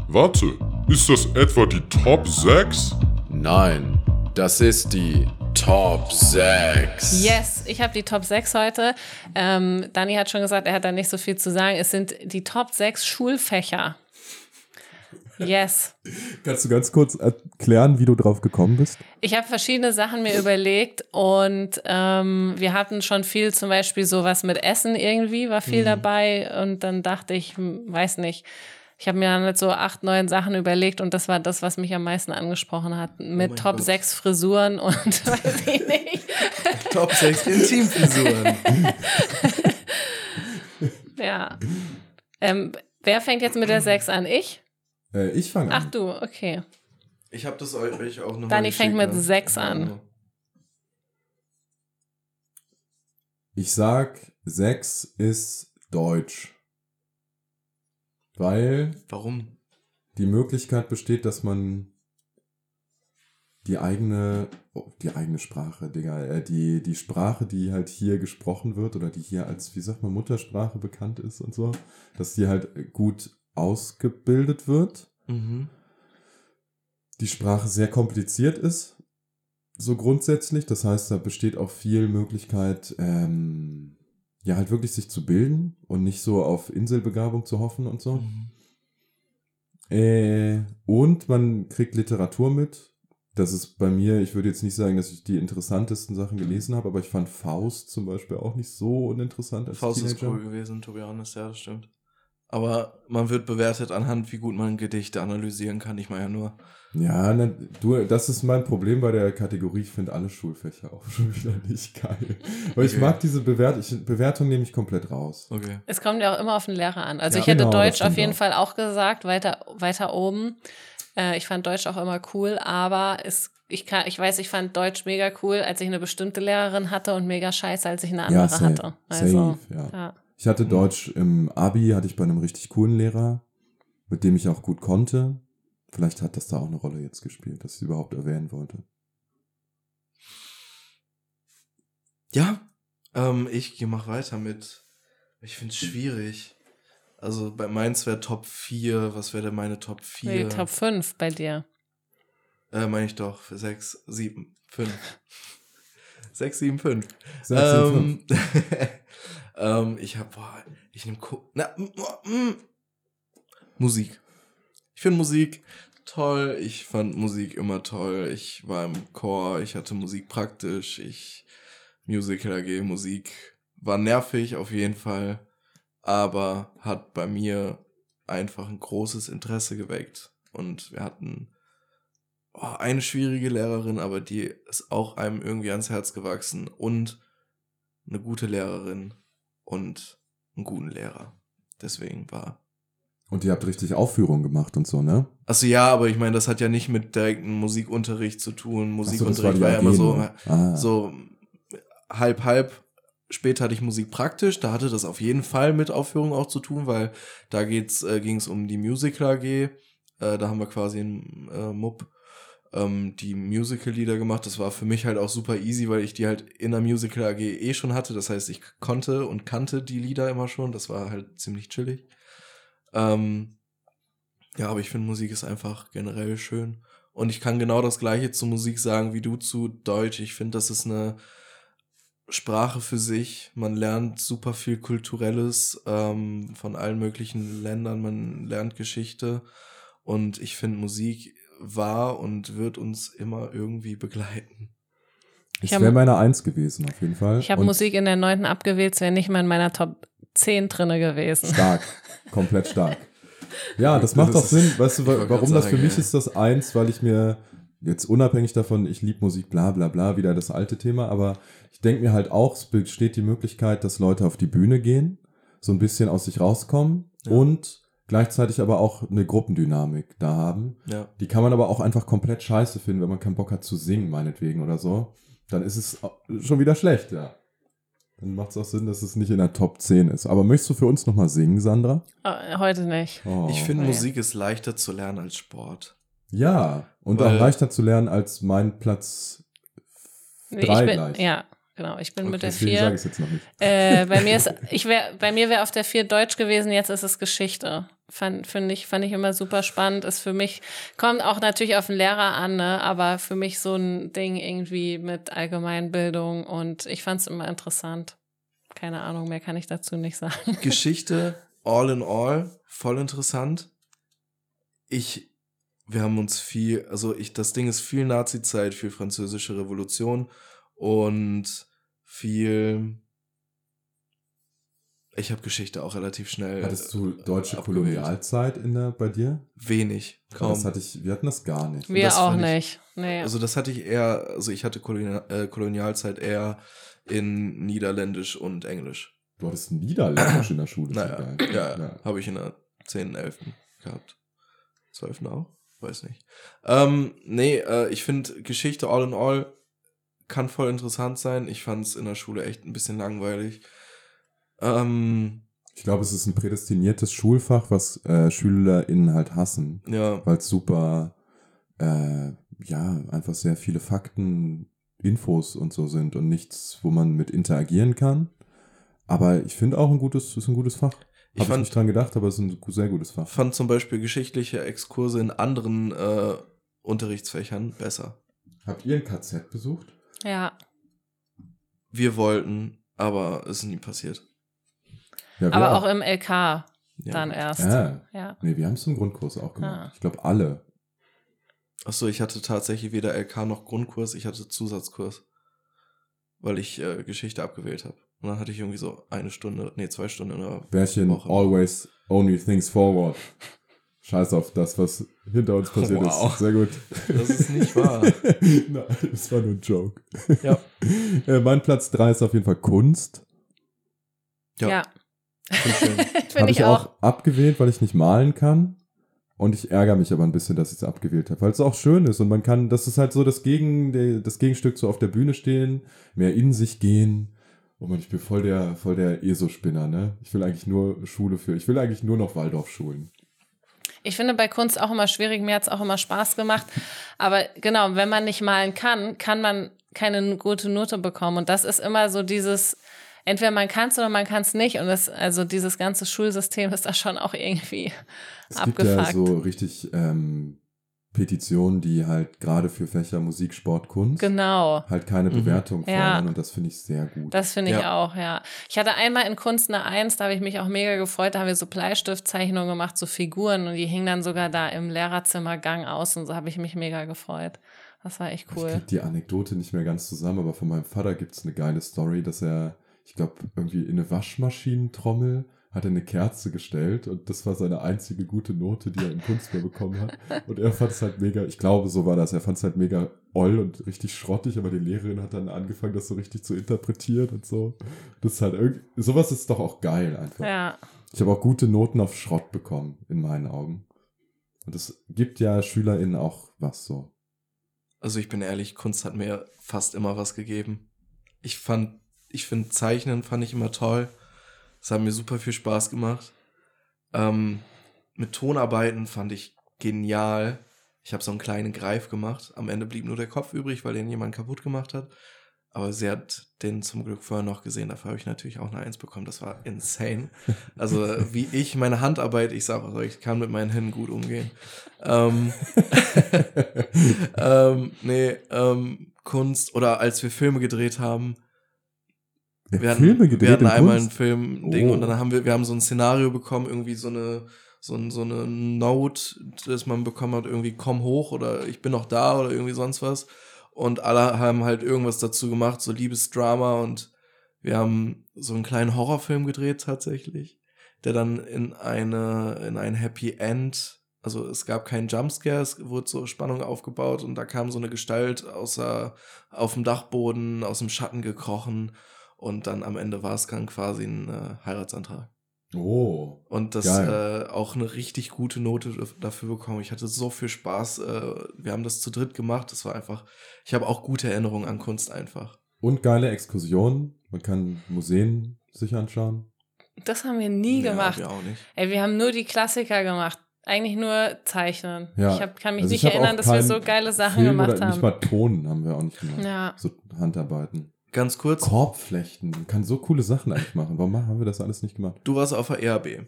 Warte, ist das etwa die Top 6? Nein, das ist die Top 6. Yes, ich habe die Top 6 heute. Ähm, Dani hat schon gesagt, er hat da nicht so viel zu sagen. Es sind die Top 6 Schulfächer. Yes. Kannst du ganz kurz erklären, wie du drauf gekommen bist? Ich habe verschiedene Sachen mir überlegt und ähm, wir hatten schon viel, zum Beispiel sowas mit Essen irgendwie, war viel dabei und dann dachte ich, hm, weiß nicht, Ich habe mir dann halt so acht, neun Sachen überlegt und das war das, was mich am meisten angesprochen hat. Mit mein Top Gott. 6 Frisuren und weiß ich nicht. Top 6 Intimfrisuren. Ja. Ähm, wer fängt jetzt mit der 6 an? Ich? Äh, ich fange Ach an. du, okay. Ich habe das euch auch noch Dani fängt mit sechs an. Ich sag, sechs ist Deutsch. Weil Warum? die Möglichkeit besteht, dass man die eigene, oh, die eigene Sprache, Digga, äh, die, die Sprache, die halt hier gesprochen wird oder die hier als, wie sagt man, Muttersprache bekannt ist und so, dass die halt gut ausgebildet wird. Mhm. Die Sprache sehr kompliziert ist, so grundsätzlich. Das heißt, da besteht auch viel Möglichkeit, ähm, ja, halt wirklich sich zu bilden und nicht so auf Inselbegabung zu hoffen und so. Mhm. Äh, und man kriegt Literatur mit. Das ist bei mir, ich würde jetzt nicht sagen, dass ich die interessantesten Sachen gelesen habe, aber ich fand Faust zum Beispiel auch nicht so uninteressant als Faust ist Teenager. cool gewesen, to be honest, ja, das stimmt. Aber man wird bewertet anhand, wie gut man Gedichte analysieren kann. Ich meine ja nur. Ja, na, du, das ist mein Problem bei der Kategorie. Ich finde alle Schulfächer auch schon wieder nicht geil. Weil ich Okay. mag diese Bewert ich, Bewertung nehme ich komplett raus. Okay. Es kommt ja auch immer auf den Lehrer an. Also Ja, ich hätte genau, Deutsch auf jeden auch. Fall auch gesagt, weiter, weiter oben. Äh, ich fand Deutsch auch immer cool, aber es, ich, kann, ich weiß, ich fand Deutsch mega cool, als ich eine bestimmte Lehrerin hatte und mega scheiße, als ich eine andere safe, hatte. Also, safe, ja. ja. Ich hatte Deutsch im Abi, hatte ich bei einem richtig coolen Lehrer, mit dem ich auch gut konnte. Vielleicht hat das da auch eine Rolle jetzt gespielt, dass ich es überhaupt erwähnen wollte. Ja, ähm, ich gehe mach weiter mit. Ich finde es schwierig. Also bei meins wäre Top 4. Was wäre denn meine Top 4? Nee, Top 5 bei dir. Äh, meine ich doch. 6, 7, 5. 6, 7, 5. Sechs, sieben, fünf. Ähm, ich hab, boah, ich nehme na, mm, Musik. Ich finde Musik toll. Ich fand Musik immer toll. Ich war im Chor, ich hatte Musik praktisch. Ich Musical AG, Musik war nervig auf jeden Fall, aber hat bei mir einfach ein großes Interesse geweckt. Und wir hatten oh, eine schwierige Lehrerin, aber die ist auch einem irgendwie ans Herz gewachsen und eine gute Lehrerin und einen guten Lehrer. Deswegen war. Und ihr habt richtig Aufführungen gemacht und so, ne? Also ja, aber ich meine, das hat ja nicht mit direktem Musikunterricht zu tun. Ach so, Musikunterricht die war, ja immer so. Ah. so halb, halb. Später hatte ich Musik praktisch, da hatte das auf jeden Fall mit Aufführung auch zu tun, weil da geht's, äh, ging es um die Musical AG. Äh, da haben wir quasi in äh, MUB ähm, die Musical-Lieder gemacht. Das war für mich halt auch super easy, weil ich die halt in der Musical AG eh schon hatte. Das heißt, ich konnte und kannte die Lieder immer schon. Das war halt ziemlich chillig. Ähm, ja, aber ich finde, Musik ist einfach generell schön. Und ich kann genau das Gleiche zu Musik sagen wie du zu Deutsch. Ich finde, das ist eine Sprache für sich. Man lernt super viel Kulturelles ähm, von allen möglichen Ländern. Man lernt Geschichte. Und ich finde, Musik war und wird uns immer irgendwie begleiten. Es hab- wäre meine Eins gewesen, auf jeden Fall. Ich habe Musik in der neunten abgewählt, es wäre nicht mal in meiner Top 10 drinne gewesen. Stark. Komplett stark. Ja, das Das macht doch Sinn. Weißt du, ich warum das für sagen, mich ja. ist das eins, weil ich mir jetzt unabhängig davon, ich liebe Musik, bla bla bla, wieder das alte Thema, aber ich denke mir halt auch, es besteht die Möglichkeit, dass Leute auf die Bühne gehen, so ein bisschen aus sich rauskommen Ja. und gleichzeitig aber auch eine Gruppendynamik da haben. Ja. Die kann man aber auch einfach komplett scheiße finden, wenn man keinen Bock hat zu singen, meinetwegen oder so. Dann ist es schon wieder schlecht, ja. Dann macht es auch Sinn, dass es nicht in der Top 10 ist. Aber möchtest du für uns nochmal singen, Sandra? Äh, Heute nicht. Oh. Ich finde, Oh. Musik ist leichter zu lernen als Sport. Ja, und Weil- auch leichter zu lernen als mein Platz Nee, drei ich bin, gleich. Ja, genau. Ich bin mit der Deswegen sage 4. ich es jetzt noch nicht. Äh, bei mir ist, ich wär, bei mir wäre auf der 4 Deutsch gewesen, jetzt ist es Geschichte. Fand, finde ich, fand ich immer super spannend. Ist für mich, kommt auch natürlich auf den Lehrer an, ne? aber für mich so ein Ding irgendwie mit Allgemeinbildung und ich fand es immer interessant. Keine Ahnung, mehr kann ich dazu nicht sagen. Geschichte, all in all, voll interessant. Ich, wir haben uns viel, also ich, das Ding ist viel Nazi-Zeit, viel französische Revolution und viel Ich habe Geschichte auch relativ schnell. Hattest du äh, deutsche abgewählt. Kolonialzeit in der, bei dir? Wenig, kaum. Das hatte ich, wir hatten das gar nicht. Wir das auch fand ich- nicht. Nee. Also das hatte ich eher, also ich hatte Kolonial, äh, Kolonialzeit eher in Niederländisch und Englisch. Du hattest Niederländisch in der Schule. Naja, ja, ja. habe ich in der 10., 11. gehabt. 12. auch? Weiß nicht. Ähm, nee, äh, ich finde Geschichte all in all kann voll interessant sein. Ich fand es in der Schule echt ein bisschen langweilig. Ähm, Ich glaube, es ist ein prädestiniertes Schulfach, was äh, SchülerInnen halt hassen, ja, weil es super, äh, ja, einfach sehr viele Fakten, Infos und so sind und nichts, wo man mit interagieren kann. Aber ich finde auch ein gutes, ist ein gutes Fach. Ich Habe nicht dran gedacht, aber es ist ein sehr gutes Fach. fand zum Beispiel geschichtliche Exkurse in anderen äh, Unterrichtsfächern besser. Habt ihr ein KZ besucht? Ja. Wir wollten, aber es ist nie passiert. Ja, Aber auch im LK Ja. dann erst. Ja. Ja. Nee, wir haben es im Grundkurs auch gemacht. Ah. Ich glaube, alle. Achso, ich hatte tatsächlich weder LK noch Grundkurs, ich hatte Zusatzkurs. Weil ich äh, Geschichte abgewählt habe. Und dann hatte ich irgendwie so eine Stunde, nee, zwei Stunden in der Bärchen, Woche. always only things forward. Scheiß auf das, was hinter uns passiert Wow. ist. Sehr gut. Das ist nicht wahr. Nein, das war nur ein Joke. Ja. Äh, mein Platz 3 ist auf jeden Fall Kunst. Ja. Ja. Finde Habe ich auch. auch abgewählt, weil ich nicht malen kann. Und ich ärgere mich aber ein bisschen, dass ich es abgewählt habe, weil es auch schön ist und man kann, das ist halt so das, Gegen, das Gegenstück so auf der Bühne stehen, mehr in sich gehen. Oh man, ich bin voll der, voll der ESO-Spinner, ne? Ich will eigentlich nur Schule für, ich will eigentlich nur noch Waldorfschulen. Ich finde bei Kunst auch immer schwierig, mir hat es auch immer Spaß gemacht. Aber genau, wenn man nicht malen kann, kann man keine gute Note bekommen. Und das ist immer so dieses, entweder man kann es oder man kann es nicht. Und das, also dieses ganze Schulsystem ist da schon auch irgendwie Es gibt ja abgefuckt. so richtig ähm, Petitionen, die halt gerade für Fächer Musik, Sport, Kunst genau. halt keine Mhm. Bewertung Ja. fordern und das finde ich sehr gut. Das finde ich Ja. auch, ja. Ich hatte einmal in Kunst eine Eins, da habe ich mich auch mega gefreut. Da haben wir so Bleistiftzeichnungen gemacht, so Figuren und die hingen dann sogar da im Lehrerzimmergang aus und so habe ich mich mega gefreut. Das war echt Ich cool. krieg die Anekdote nicht mehr ganz zusammen, aber von meinem Vater gibt es eine geile Story, dass er, ich glaube, irgendwie in eine Waschmaschinentrommel hat er eine Kerze gestellt und das war seine einzige gute Note, die er in Kunst mehr bekommen hat. Und er fand es halt mega, ich glaube, so war das, er fand es halt mega oll und richtig schrottig, aber die Lehrerin hat dann angefangen, das so richtig zu interpretieren und so. Das ist halt irgendwie, sowas ist doch auch geil einfach. Ja, Ich habe auch gute Noten auf Schrott bekommen, in meinen Augen. Und es gibt ja SchülerInnen auch was so. Also ich bin ehrlich, Kunst hat mir fast immer was gegeben. Ich fand, ich finde Zeichnen fand ich immer toll. Es hat mir super viel Spaß gemacht. Ähm, mit Tonarbeiten fand ich genial. Ich habe so einen kleinen Greif gemacht. Am Ende blieb nur der Kopf übrig, weil den jemand kaputt gemacht hat. Aber sie hat den zum Glück vorher noch gesehen. Dafür habe ich natürlich auch eine Eins bekommen. Das war insane. Also wie ich meine Handarbeit, ich sage euch, ich kann mit meinen Händen gut umgehen. Ähm, ähm, nee, ähm, Kunst oder als wir Filme gedreht haben. Ja, Wir hatten, Filme gedreht wir hatten in einmal Kunst? ein Film-Ding Oh. und dann haben wir, wir haben so ein Szenario bekommen, irgendwie so eine, so, ein, so eine Note, das man bekommen hat, irgendwie komm hoch oder ich bin noch da oder irgendwie sonst was. Und alle haben halt irgendwas dazu gemacht, so Liebesdrama und wir haben so einen kleinen Horrorfilm gedreht tatsächlich, der dann in eine, in ein Happy End, also es gab keinen Jumpscare, es wurde so Spannung aufgebaut und da kam so eine Gestalt außer, auf dem Dachboden, aus dem Schatten gekrochen und dann am Ende war es dann quasi ein äh, Heiratsantrag. Oh. Und das äh, auch eine richtig gute Note daf- dafür bekommen. Ich hatte so viel Spaß. Äh, wir haben das zu dritt gemacht. Das war einfach, ich habe auch gute Erinnerungen an Kunst einfach. Und geile Exkursionen. Man kann Museen sich anschauen. das haben wir nie Ja, gemacht. Wir auch nicht. Ey, wir haben nur die Klassiker gemacht. Eigentlich nur zeichnen. Ja. Ich hab, kann mich Also nicht erinnern, dass wir so geile Sachen Film gemacht oder haben. nicht mal Tonen haben wir auch nicht gemacht. Ja. So Handarbeiten. Ganz kurz, Korbflechten. Man kann so coole Sachen eigentlich machen. Warum haben wir das alles nicht gemacht? du warst auf der ERB.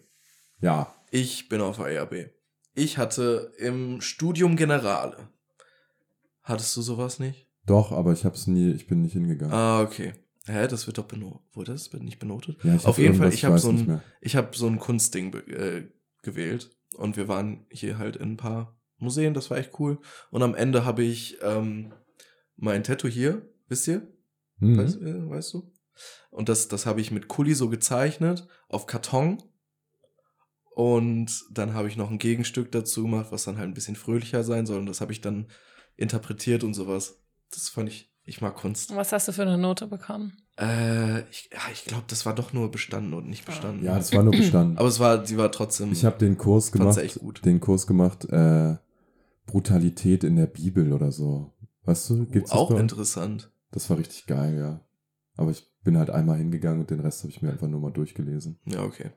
Ja. Ich bin auf der ERB. Ich hatte im Studium Generale. Hattest du sowas nicht? Doch, aber ich hab's nie, ich bin nicht hingegangen. Ah, okay. Hä, das wird doch benotet. Wurde das nicht benotet? ja, ich auf hab jeden Fall, ich habe so ein, ich habe so ein Kunstding äh, gewählt und wir waren hier halt in ein paar Museen, das war echt cool. Und am Ende habe ich ähm, mein Tattoo hier, wisst ihr? Hm. Weißt, äh, weißt du? Und das, das habe ich mit Kuli so gezeichnet auf Karton. Und dann habe ich noch ein Gegenstück dazu gemacht, was dann halt ein bisschen fröhlicher sein soll. Und das habe ich dann interpretiert und sowas. Das fand ich, ich mag Kunst. Was hast du für eine Note bekommen? Äh, ich ja, ich glaube, das war doch nur bestanden und nicht bestanden. Ja, das war nur bestanden. Aber es war, die war trotzdem. Ich habe den Kurs gemacht, echt gut. den Kurs gemacht, äh, Brutalität in der Bibel oder so. Weißt du, gibt's das auch interessant. Das war richtig geil, ja. Aber ich bin halt einmal hingegangen und den Rest habe ich mir einfach nur mal durchgelesen. Ja, okay.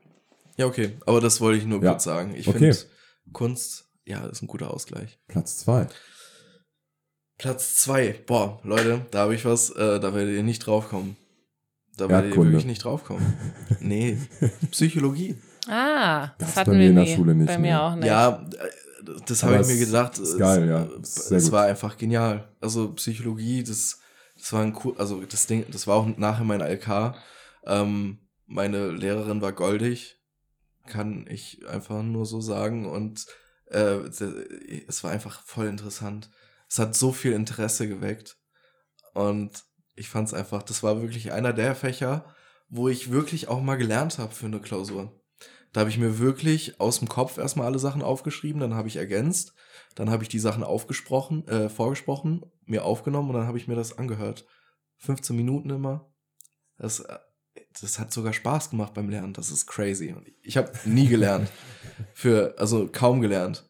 Ja, okay. Aber das wollte ich nur Ja. kurz sagen. Ich Okay. finde, Kunst, ja, ist ein guter Ausgleich. Platz zwei. Platz zwei. Boah, Leute, da habe ich was, äh, da werdet ihr nicht draufkommen. Da werdet ihr wirklich nicht draufkommen. Nee, Psychologie. Ah, das, Das hatten bei mir wir in der nie. Schule nicht, Bei nee. mir auch nicht. Ja, äh, das habe ich mir gedacht. ist geil, ja. Es, Ist sehr es gut. war einfach genial. Also Psychologie, das, das war ein cool, also das Ding, das war auch nachher mein LK. Ähm, meine Lehrerin war goldig, kann ich einfach nur so sagen. Und äh, es war einfach voll interessant. Es hat so viel Interesse geweckt. Und ich fand es einfach, das war wirklich einer der Fächer, wo ich wirklich auch mal gelernt habe für eine Klausur. Da habe ich mir wirklich aus dem Kopf erstmal alle Sachen aufgeschrieben, dann habe ich ergänzt, dann habe ich die Sachen aufgesprochen, äh, vorgesprochen, mir aufgenommen und dann habe ich mir das angehört. 15 Minuten immer. Das, äh, das hat sogar Spaß gemacht beim Lernen. Das ist crazy. Ich habe nie gelernt. Für, also kaum gelernt.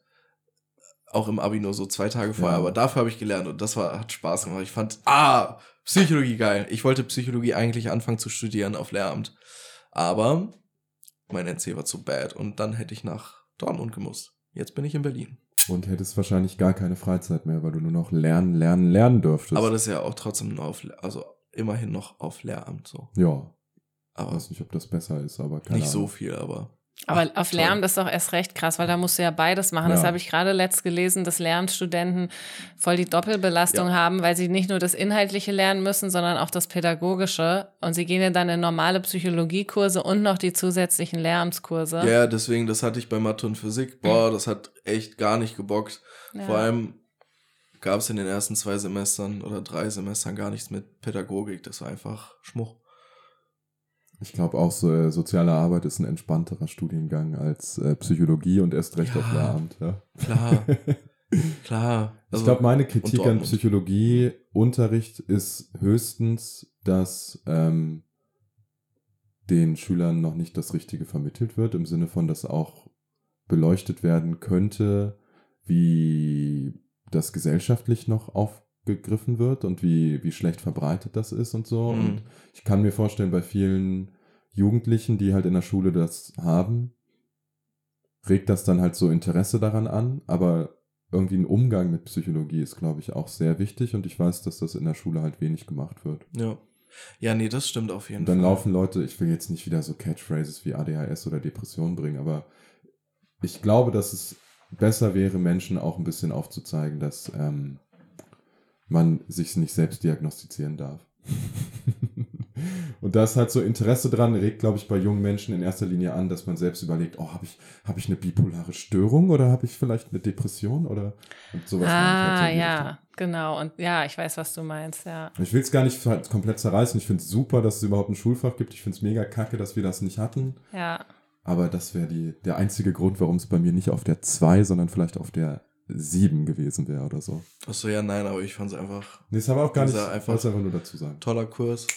Auch im Abi nur so zwei Tage vorher. Ja. Aber dafür habe ich gelernt und das war, hat Spaß gemacht. Ich fand, ah, Psychologie geil. Ich wollte Psychologie eigentlich anfangen zu studieren auf Lehramt. Aber mein NC war zu bad und dann hätte ich nach Dortmund gemusst. Jetzt bin ich in Berlin. Und hättest wahrscheinlich gar keine Freizeit mehr, weil du nur noch lernen, lernen, lernen dürftest. Aber das ist ja auch trotzdem noch auf, also immerhin noch auf Lehramt so. ja, Aber weiß nicht, ob das besser ist, aber keine nicht so Ahnung. viel, aber. Aber Ach, auf. Lärm das ist doch erst recht krass, weil da musst du ja beides machen. Das Ja. habe ich gerade letzt gelesen, dass Lehramtsstudenten voll die Doppelbelastung Ja. haben, weil sie nicht nur das Inhaltliche lernen müssen, sondern auch das Pädagogische. Und sie gehen ja dann in normale Psychologiekurse und noch die zusätzlichen Lehramtskurse. Ja, deswegen, das hatte ich bei Mathe und Physik. Boah, das hat echt gar nicht gebockt. Ja. Vor allem gab es in den ersten zwei Semestern oder drei Semestern gar nichts mit Pädagogik. Das war einfach Schmuch. Ich glaube auch, so, äh, soziale Arbeit ist ein entspannterer Studiengang als äh, Psychologie und erst recht Ja. auf Lehramt. Ja. Klar, klar. ich Also, glaube, meine Kritik an. Psychologieunterricht ist höchstens, dass ähm, den Schülern noch nicht das Richtige vermittelt wird, im Sinne von, dass auch beleuchtet werden könnte, wie das gesellschaftlich noch aufgegriffen wird und wie, wie schlecht verbreitet das ist und so. Mhm. Und ich kann mir vorstellen, bei vielen Jugendlichen, die halt in der Schule das haben, regt das dann halt so Interesse daran an, aber irgendwie ein Umgang mit Psychologie ist, glaube ich, auch sehr wichtig und ich weiß, dass das in der Schule halt wenig gemacht wird. Ja. Ja, nee, das stimmt auf jeden Und dann Fall. laufen Leute, ich will jetzt nicht wieder so Catchphrases wie ADHS oder Depression bringen, aber ich glaube, dass es besser wäre, Menschen auch ein bisschen aufzuzeigen, dass ähm, man sich nicht selbst diagnostizieren darf. Und da ist halt so Interesse dran, regt, glaube ich, bei jungen Menschen in erster Linie an, dass man selbst überlegt, oh, habe ich, hab ich eine bipolare Störung oder habe ich vielleicht eine Depression oder sowas. halt so ah, die ja, Richtung. genau. Und ja, ich weiß, was du meinst, ja. Ich will es gar nicht halt komplett zerreißen. Ich finde es super, dass es überhaupt ein Schulfach gibt. Ich finde es mega kacke, dass wir das nicht hatten. Ja. Aber das wäre der einzige Grund, warum es bei mir nicht auf der 2, sondern vielleicht auf der 7 gewesen wäre oder so. Achso, ja, nein, aber ich fand es einfach Nee, ist aber auch gar nicht, einfach- wollte es einfach nur dazu sagen. toller Kurs.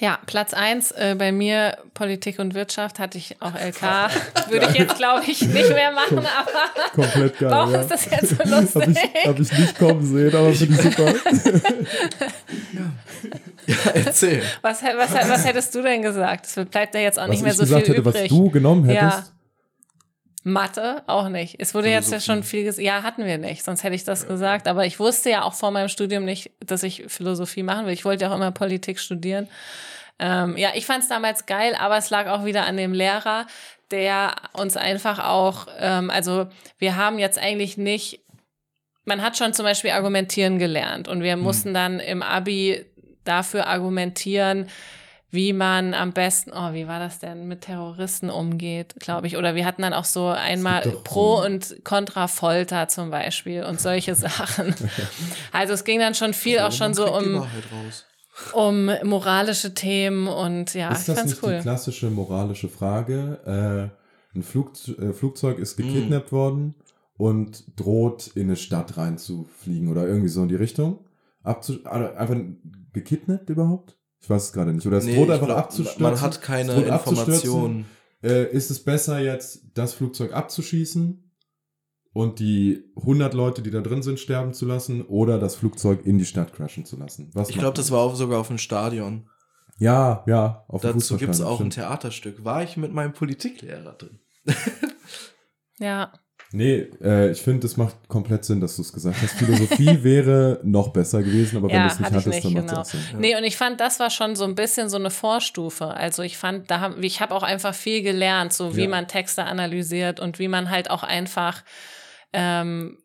Ja, Platz eins äh, bei mir Politik und Wirtschaft hatte ich auch LK. Würde ich jetzt, glaube ich, nicht mehr machen, aber Komplett geil. warum ja. ist das jetzt so lustig? ich, hab ich nicht kommen sehen, aber finde ich super. Ja, erzähl. Was, was, was hättest du denn gesagt? Es bleibt ja jetzt auch Was nicht mehr ich so gesagt viel hätte, übrig. was du genommen hättest. Ja. Mathe auch nicht. Es wurde jetzt ja schon viel gesagt. Ja, hatten wir nicht, sonst hätte ich das gesagt. Aber ich wusste ja auch vor meinem Studium nicht, dass ich Philosophie machen will. Ich wollte ja auch immer Politik studieren. Ähm, ja, ich fand es damals geil, aber es lag auch wieder an dem Lehrer, der uns einfach auch, ähm, also wir haben jetzt eigentlich nicht, man hat schon zum Beispiel argumentieren gelernt und wir mussten dann im Abi dafür argumentieren, wie man am besten, oh, wie war das denn, mit Terroristen umgeht, glaube ich. Oder wir hatten dann auch so einmal Pro und Contra Folter zum Beispiel und solche Sachen. Also es ging dann schon viel auch schon so die um, um moralische Themen und ja, ist ich das nicht die cool. klassische moralische Frage? Äh, ein Flug, äh, Flugzeug ist Mhm. gekidnappt worden und droht in eine Stadt reinzufliegen oder irgendwie so in die Richtung. Abzu also einfach gekidnappt überhaupt? Ich weiß es gerade nicht. Oder es Nee, droht einfach glaub, abzustürzen. Man hat keine. Informationen. Äh, ist es besser jetzt, das Flugzeug abzuschießen und die 100 Leute, die da drin sind, sterben zu lassen oder das Flugzeug in die Stadt crashen zu lassen? Was Ich glaube, das war auch sogar auf dem Stadion. Ja, ja. Auf dem Dazu gibt es auch ein. Theaterstück. War ich mit meinem Politiklehrer drin? Ja, Nee, äh, ich finde, es macht komplett Sinn, dass du es gesagt hast. Philosophie wäre noch besser gewesen, aber wenn Ja, du es nicht hatte ich hattest, dann nicht, macht es genau. Sinn. Nee, und ich fand, das war schon so ein bisschen so eine Vorstufe. Also ich fand, da hab, ich habe auch einfach viel gelernt, so wie Ja. man Texte analysiert und wie man halt auch einfach ähm,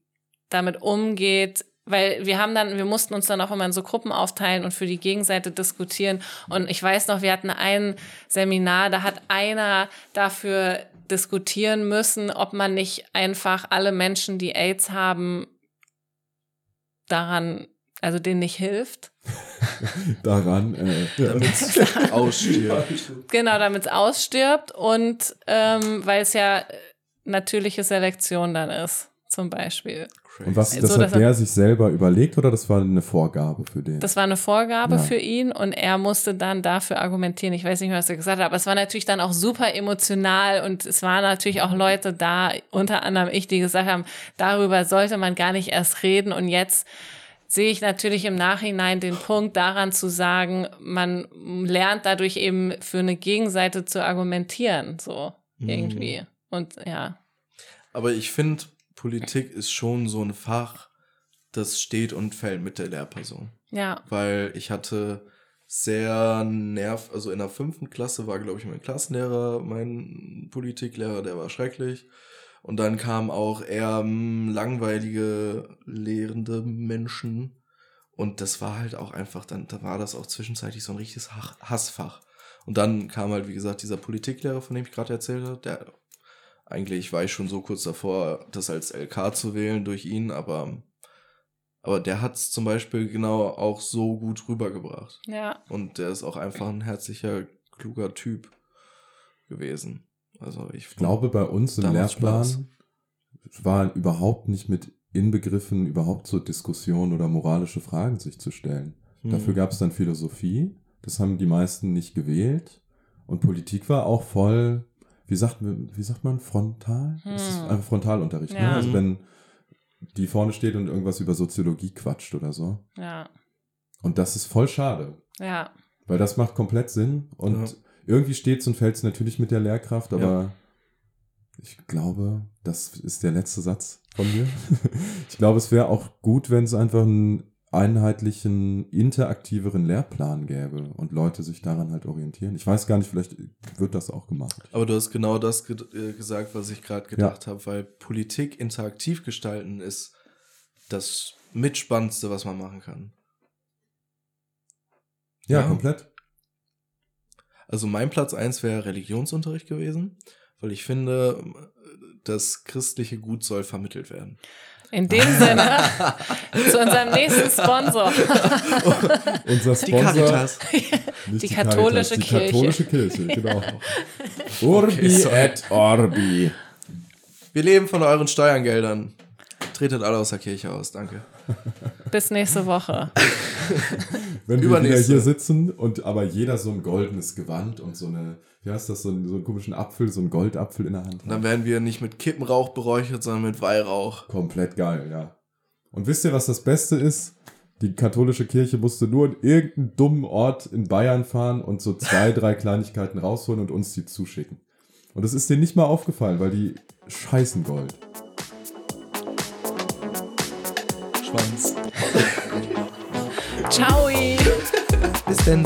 damit umgeht. Weil wir haben dann, wir mussten uns dann auch immer in so Gruppen aufteilen und für die Gegenseite diskutieren. Und ich weiß noch, wir hatten ein Seminar, da hat einer dafür diskutieren müssen, ob man nicht einfach alle Menschen, die AIDS haben, daran, also denen nicht hilft. Daran, äh, ja. Ausstirbt. Genau, damit es ausstirbt und ähm, weil es ja natürliche Selektion dann ist, zum Beispiel. Und was, So, das dass hat er- der sich selber überlegt oder das war eine Vorgabe für den? Das war eine Vorgabe Ja. für ihn und er musste dann dafür argumentieren. Ich weiß nicht mehr, was er gesagt hat, aber es war natürlich dann auch super emotional und es waren natürlich auch Leute da, unter anderem ich, die gesagt haben, darüber sollte man gar nicht erst reden und jetzt sehe ich natürlich im Nachhinein den Punkt daran zu sagen, man lernt dadurch eben für eine Gegenseite zu argumentieren, so irgendwie. Und ja, Aber ich finde, Politik ist schon so ein Fach, das steht und fällt mit der Lehrperson. ja, Weil ich hatte sehr nerv, also in der fünften Klasse war, glaube ich, mein Klassenlehrer, mein Politiklehrer, der war schrecklich. Und dann kamen auch eher mm, langweilige, lehrende Menschen. Und das war halt auch einfach, dann da war das auch zwischenzeitlich so ein richtiges Hassfach. Und dann kam halt, wie gesagt, dieser Politiklehrer, von dem ich gerade erzählt habe, der eigentlich war ich schon so kurz davor, das als LK zu wählen durch ihn, aber, aber der hat es zum Beispiel genau auch so gut rübergebracht. ja, Und der ist auch einfach ein herzlicher, kluger Typ gewesen. Also ich Ich glaube, bei uns im Lehrplan war überhaupt nicht mit inbegriffen, überhaupt so Diskussionen oder moralische Fragen sich zu stellen. Hm. Dafür gab es dann Philosophie, das haben die meisten nicht gewählt. Und Politik war auch voll, wie sagt, man- wie sagt man, frontal? Es ist Hm. einfach Frontalunterricht. Ne? Ja. Also wenn die vorne steht und irgendwas über Soziologie quatscht oder so. ja, Und das ist voll schade. ja, Weil das macht komplett Sinn und Ja. irgendwie steht's und fällt's natürlich mit der Lehrkraft, aber ich glaube, das ist der letzte Satz von mir. ich glaube, es wäre auch gut, wenn es einfach einen einheitlichen, interaktiveren Lehrplan gäbe und Leute sich daran halt orientieren. Ich weiß gar nicht, vielleicht wird das auch gemacht. Aber du hast genau das ge äh, gesagt, was ich gerade gedacht habe, weil Politik interaktiv gestalten ist das mitspannendste, was man machen kann. Ja, Ja. komplett. Also mein Platz eins wäre Religionsunterricht gewesen, weil ich finde, das christliche Gut soll vermittelt werden. In dem Sinne, zu unserem nächsten Sponsor. Unser Die Sponsor, Caritas. nicht Die katholische Caritas, Kirche. Die katholische Kirche, genau. Urbi Okay, et Orbi. Wir leben von euren Steuergeldern. Tretet alle aus der Kirche aus, danke. Bis nächste Woche. Wenn wir wieder hier sitzen und aber jeder so ein goldenes Gewand und so eine, wie heißt das, so einen, so einen komischen Apfel, so einen Goldapfel in der Hand. Und dann werden wir nicht mit Kippenrauch beräuchert, sondern mit Weihrauch. Komplett geil, ja. Und wisst ihr, was das Beste ist? Die katholische Kirche musste nur in irgendeinen dummen Ort in Bayern fahren und so zwei, drei Kleinigkeiten rausholen und uns die zuschicken. Und das ist denen nicht mal aufgefallen, weil die scheißen Gold. Schwanz. Ciao. Bis denn,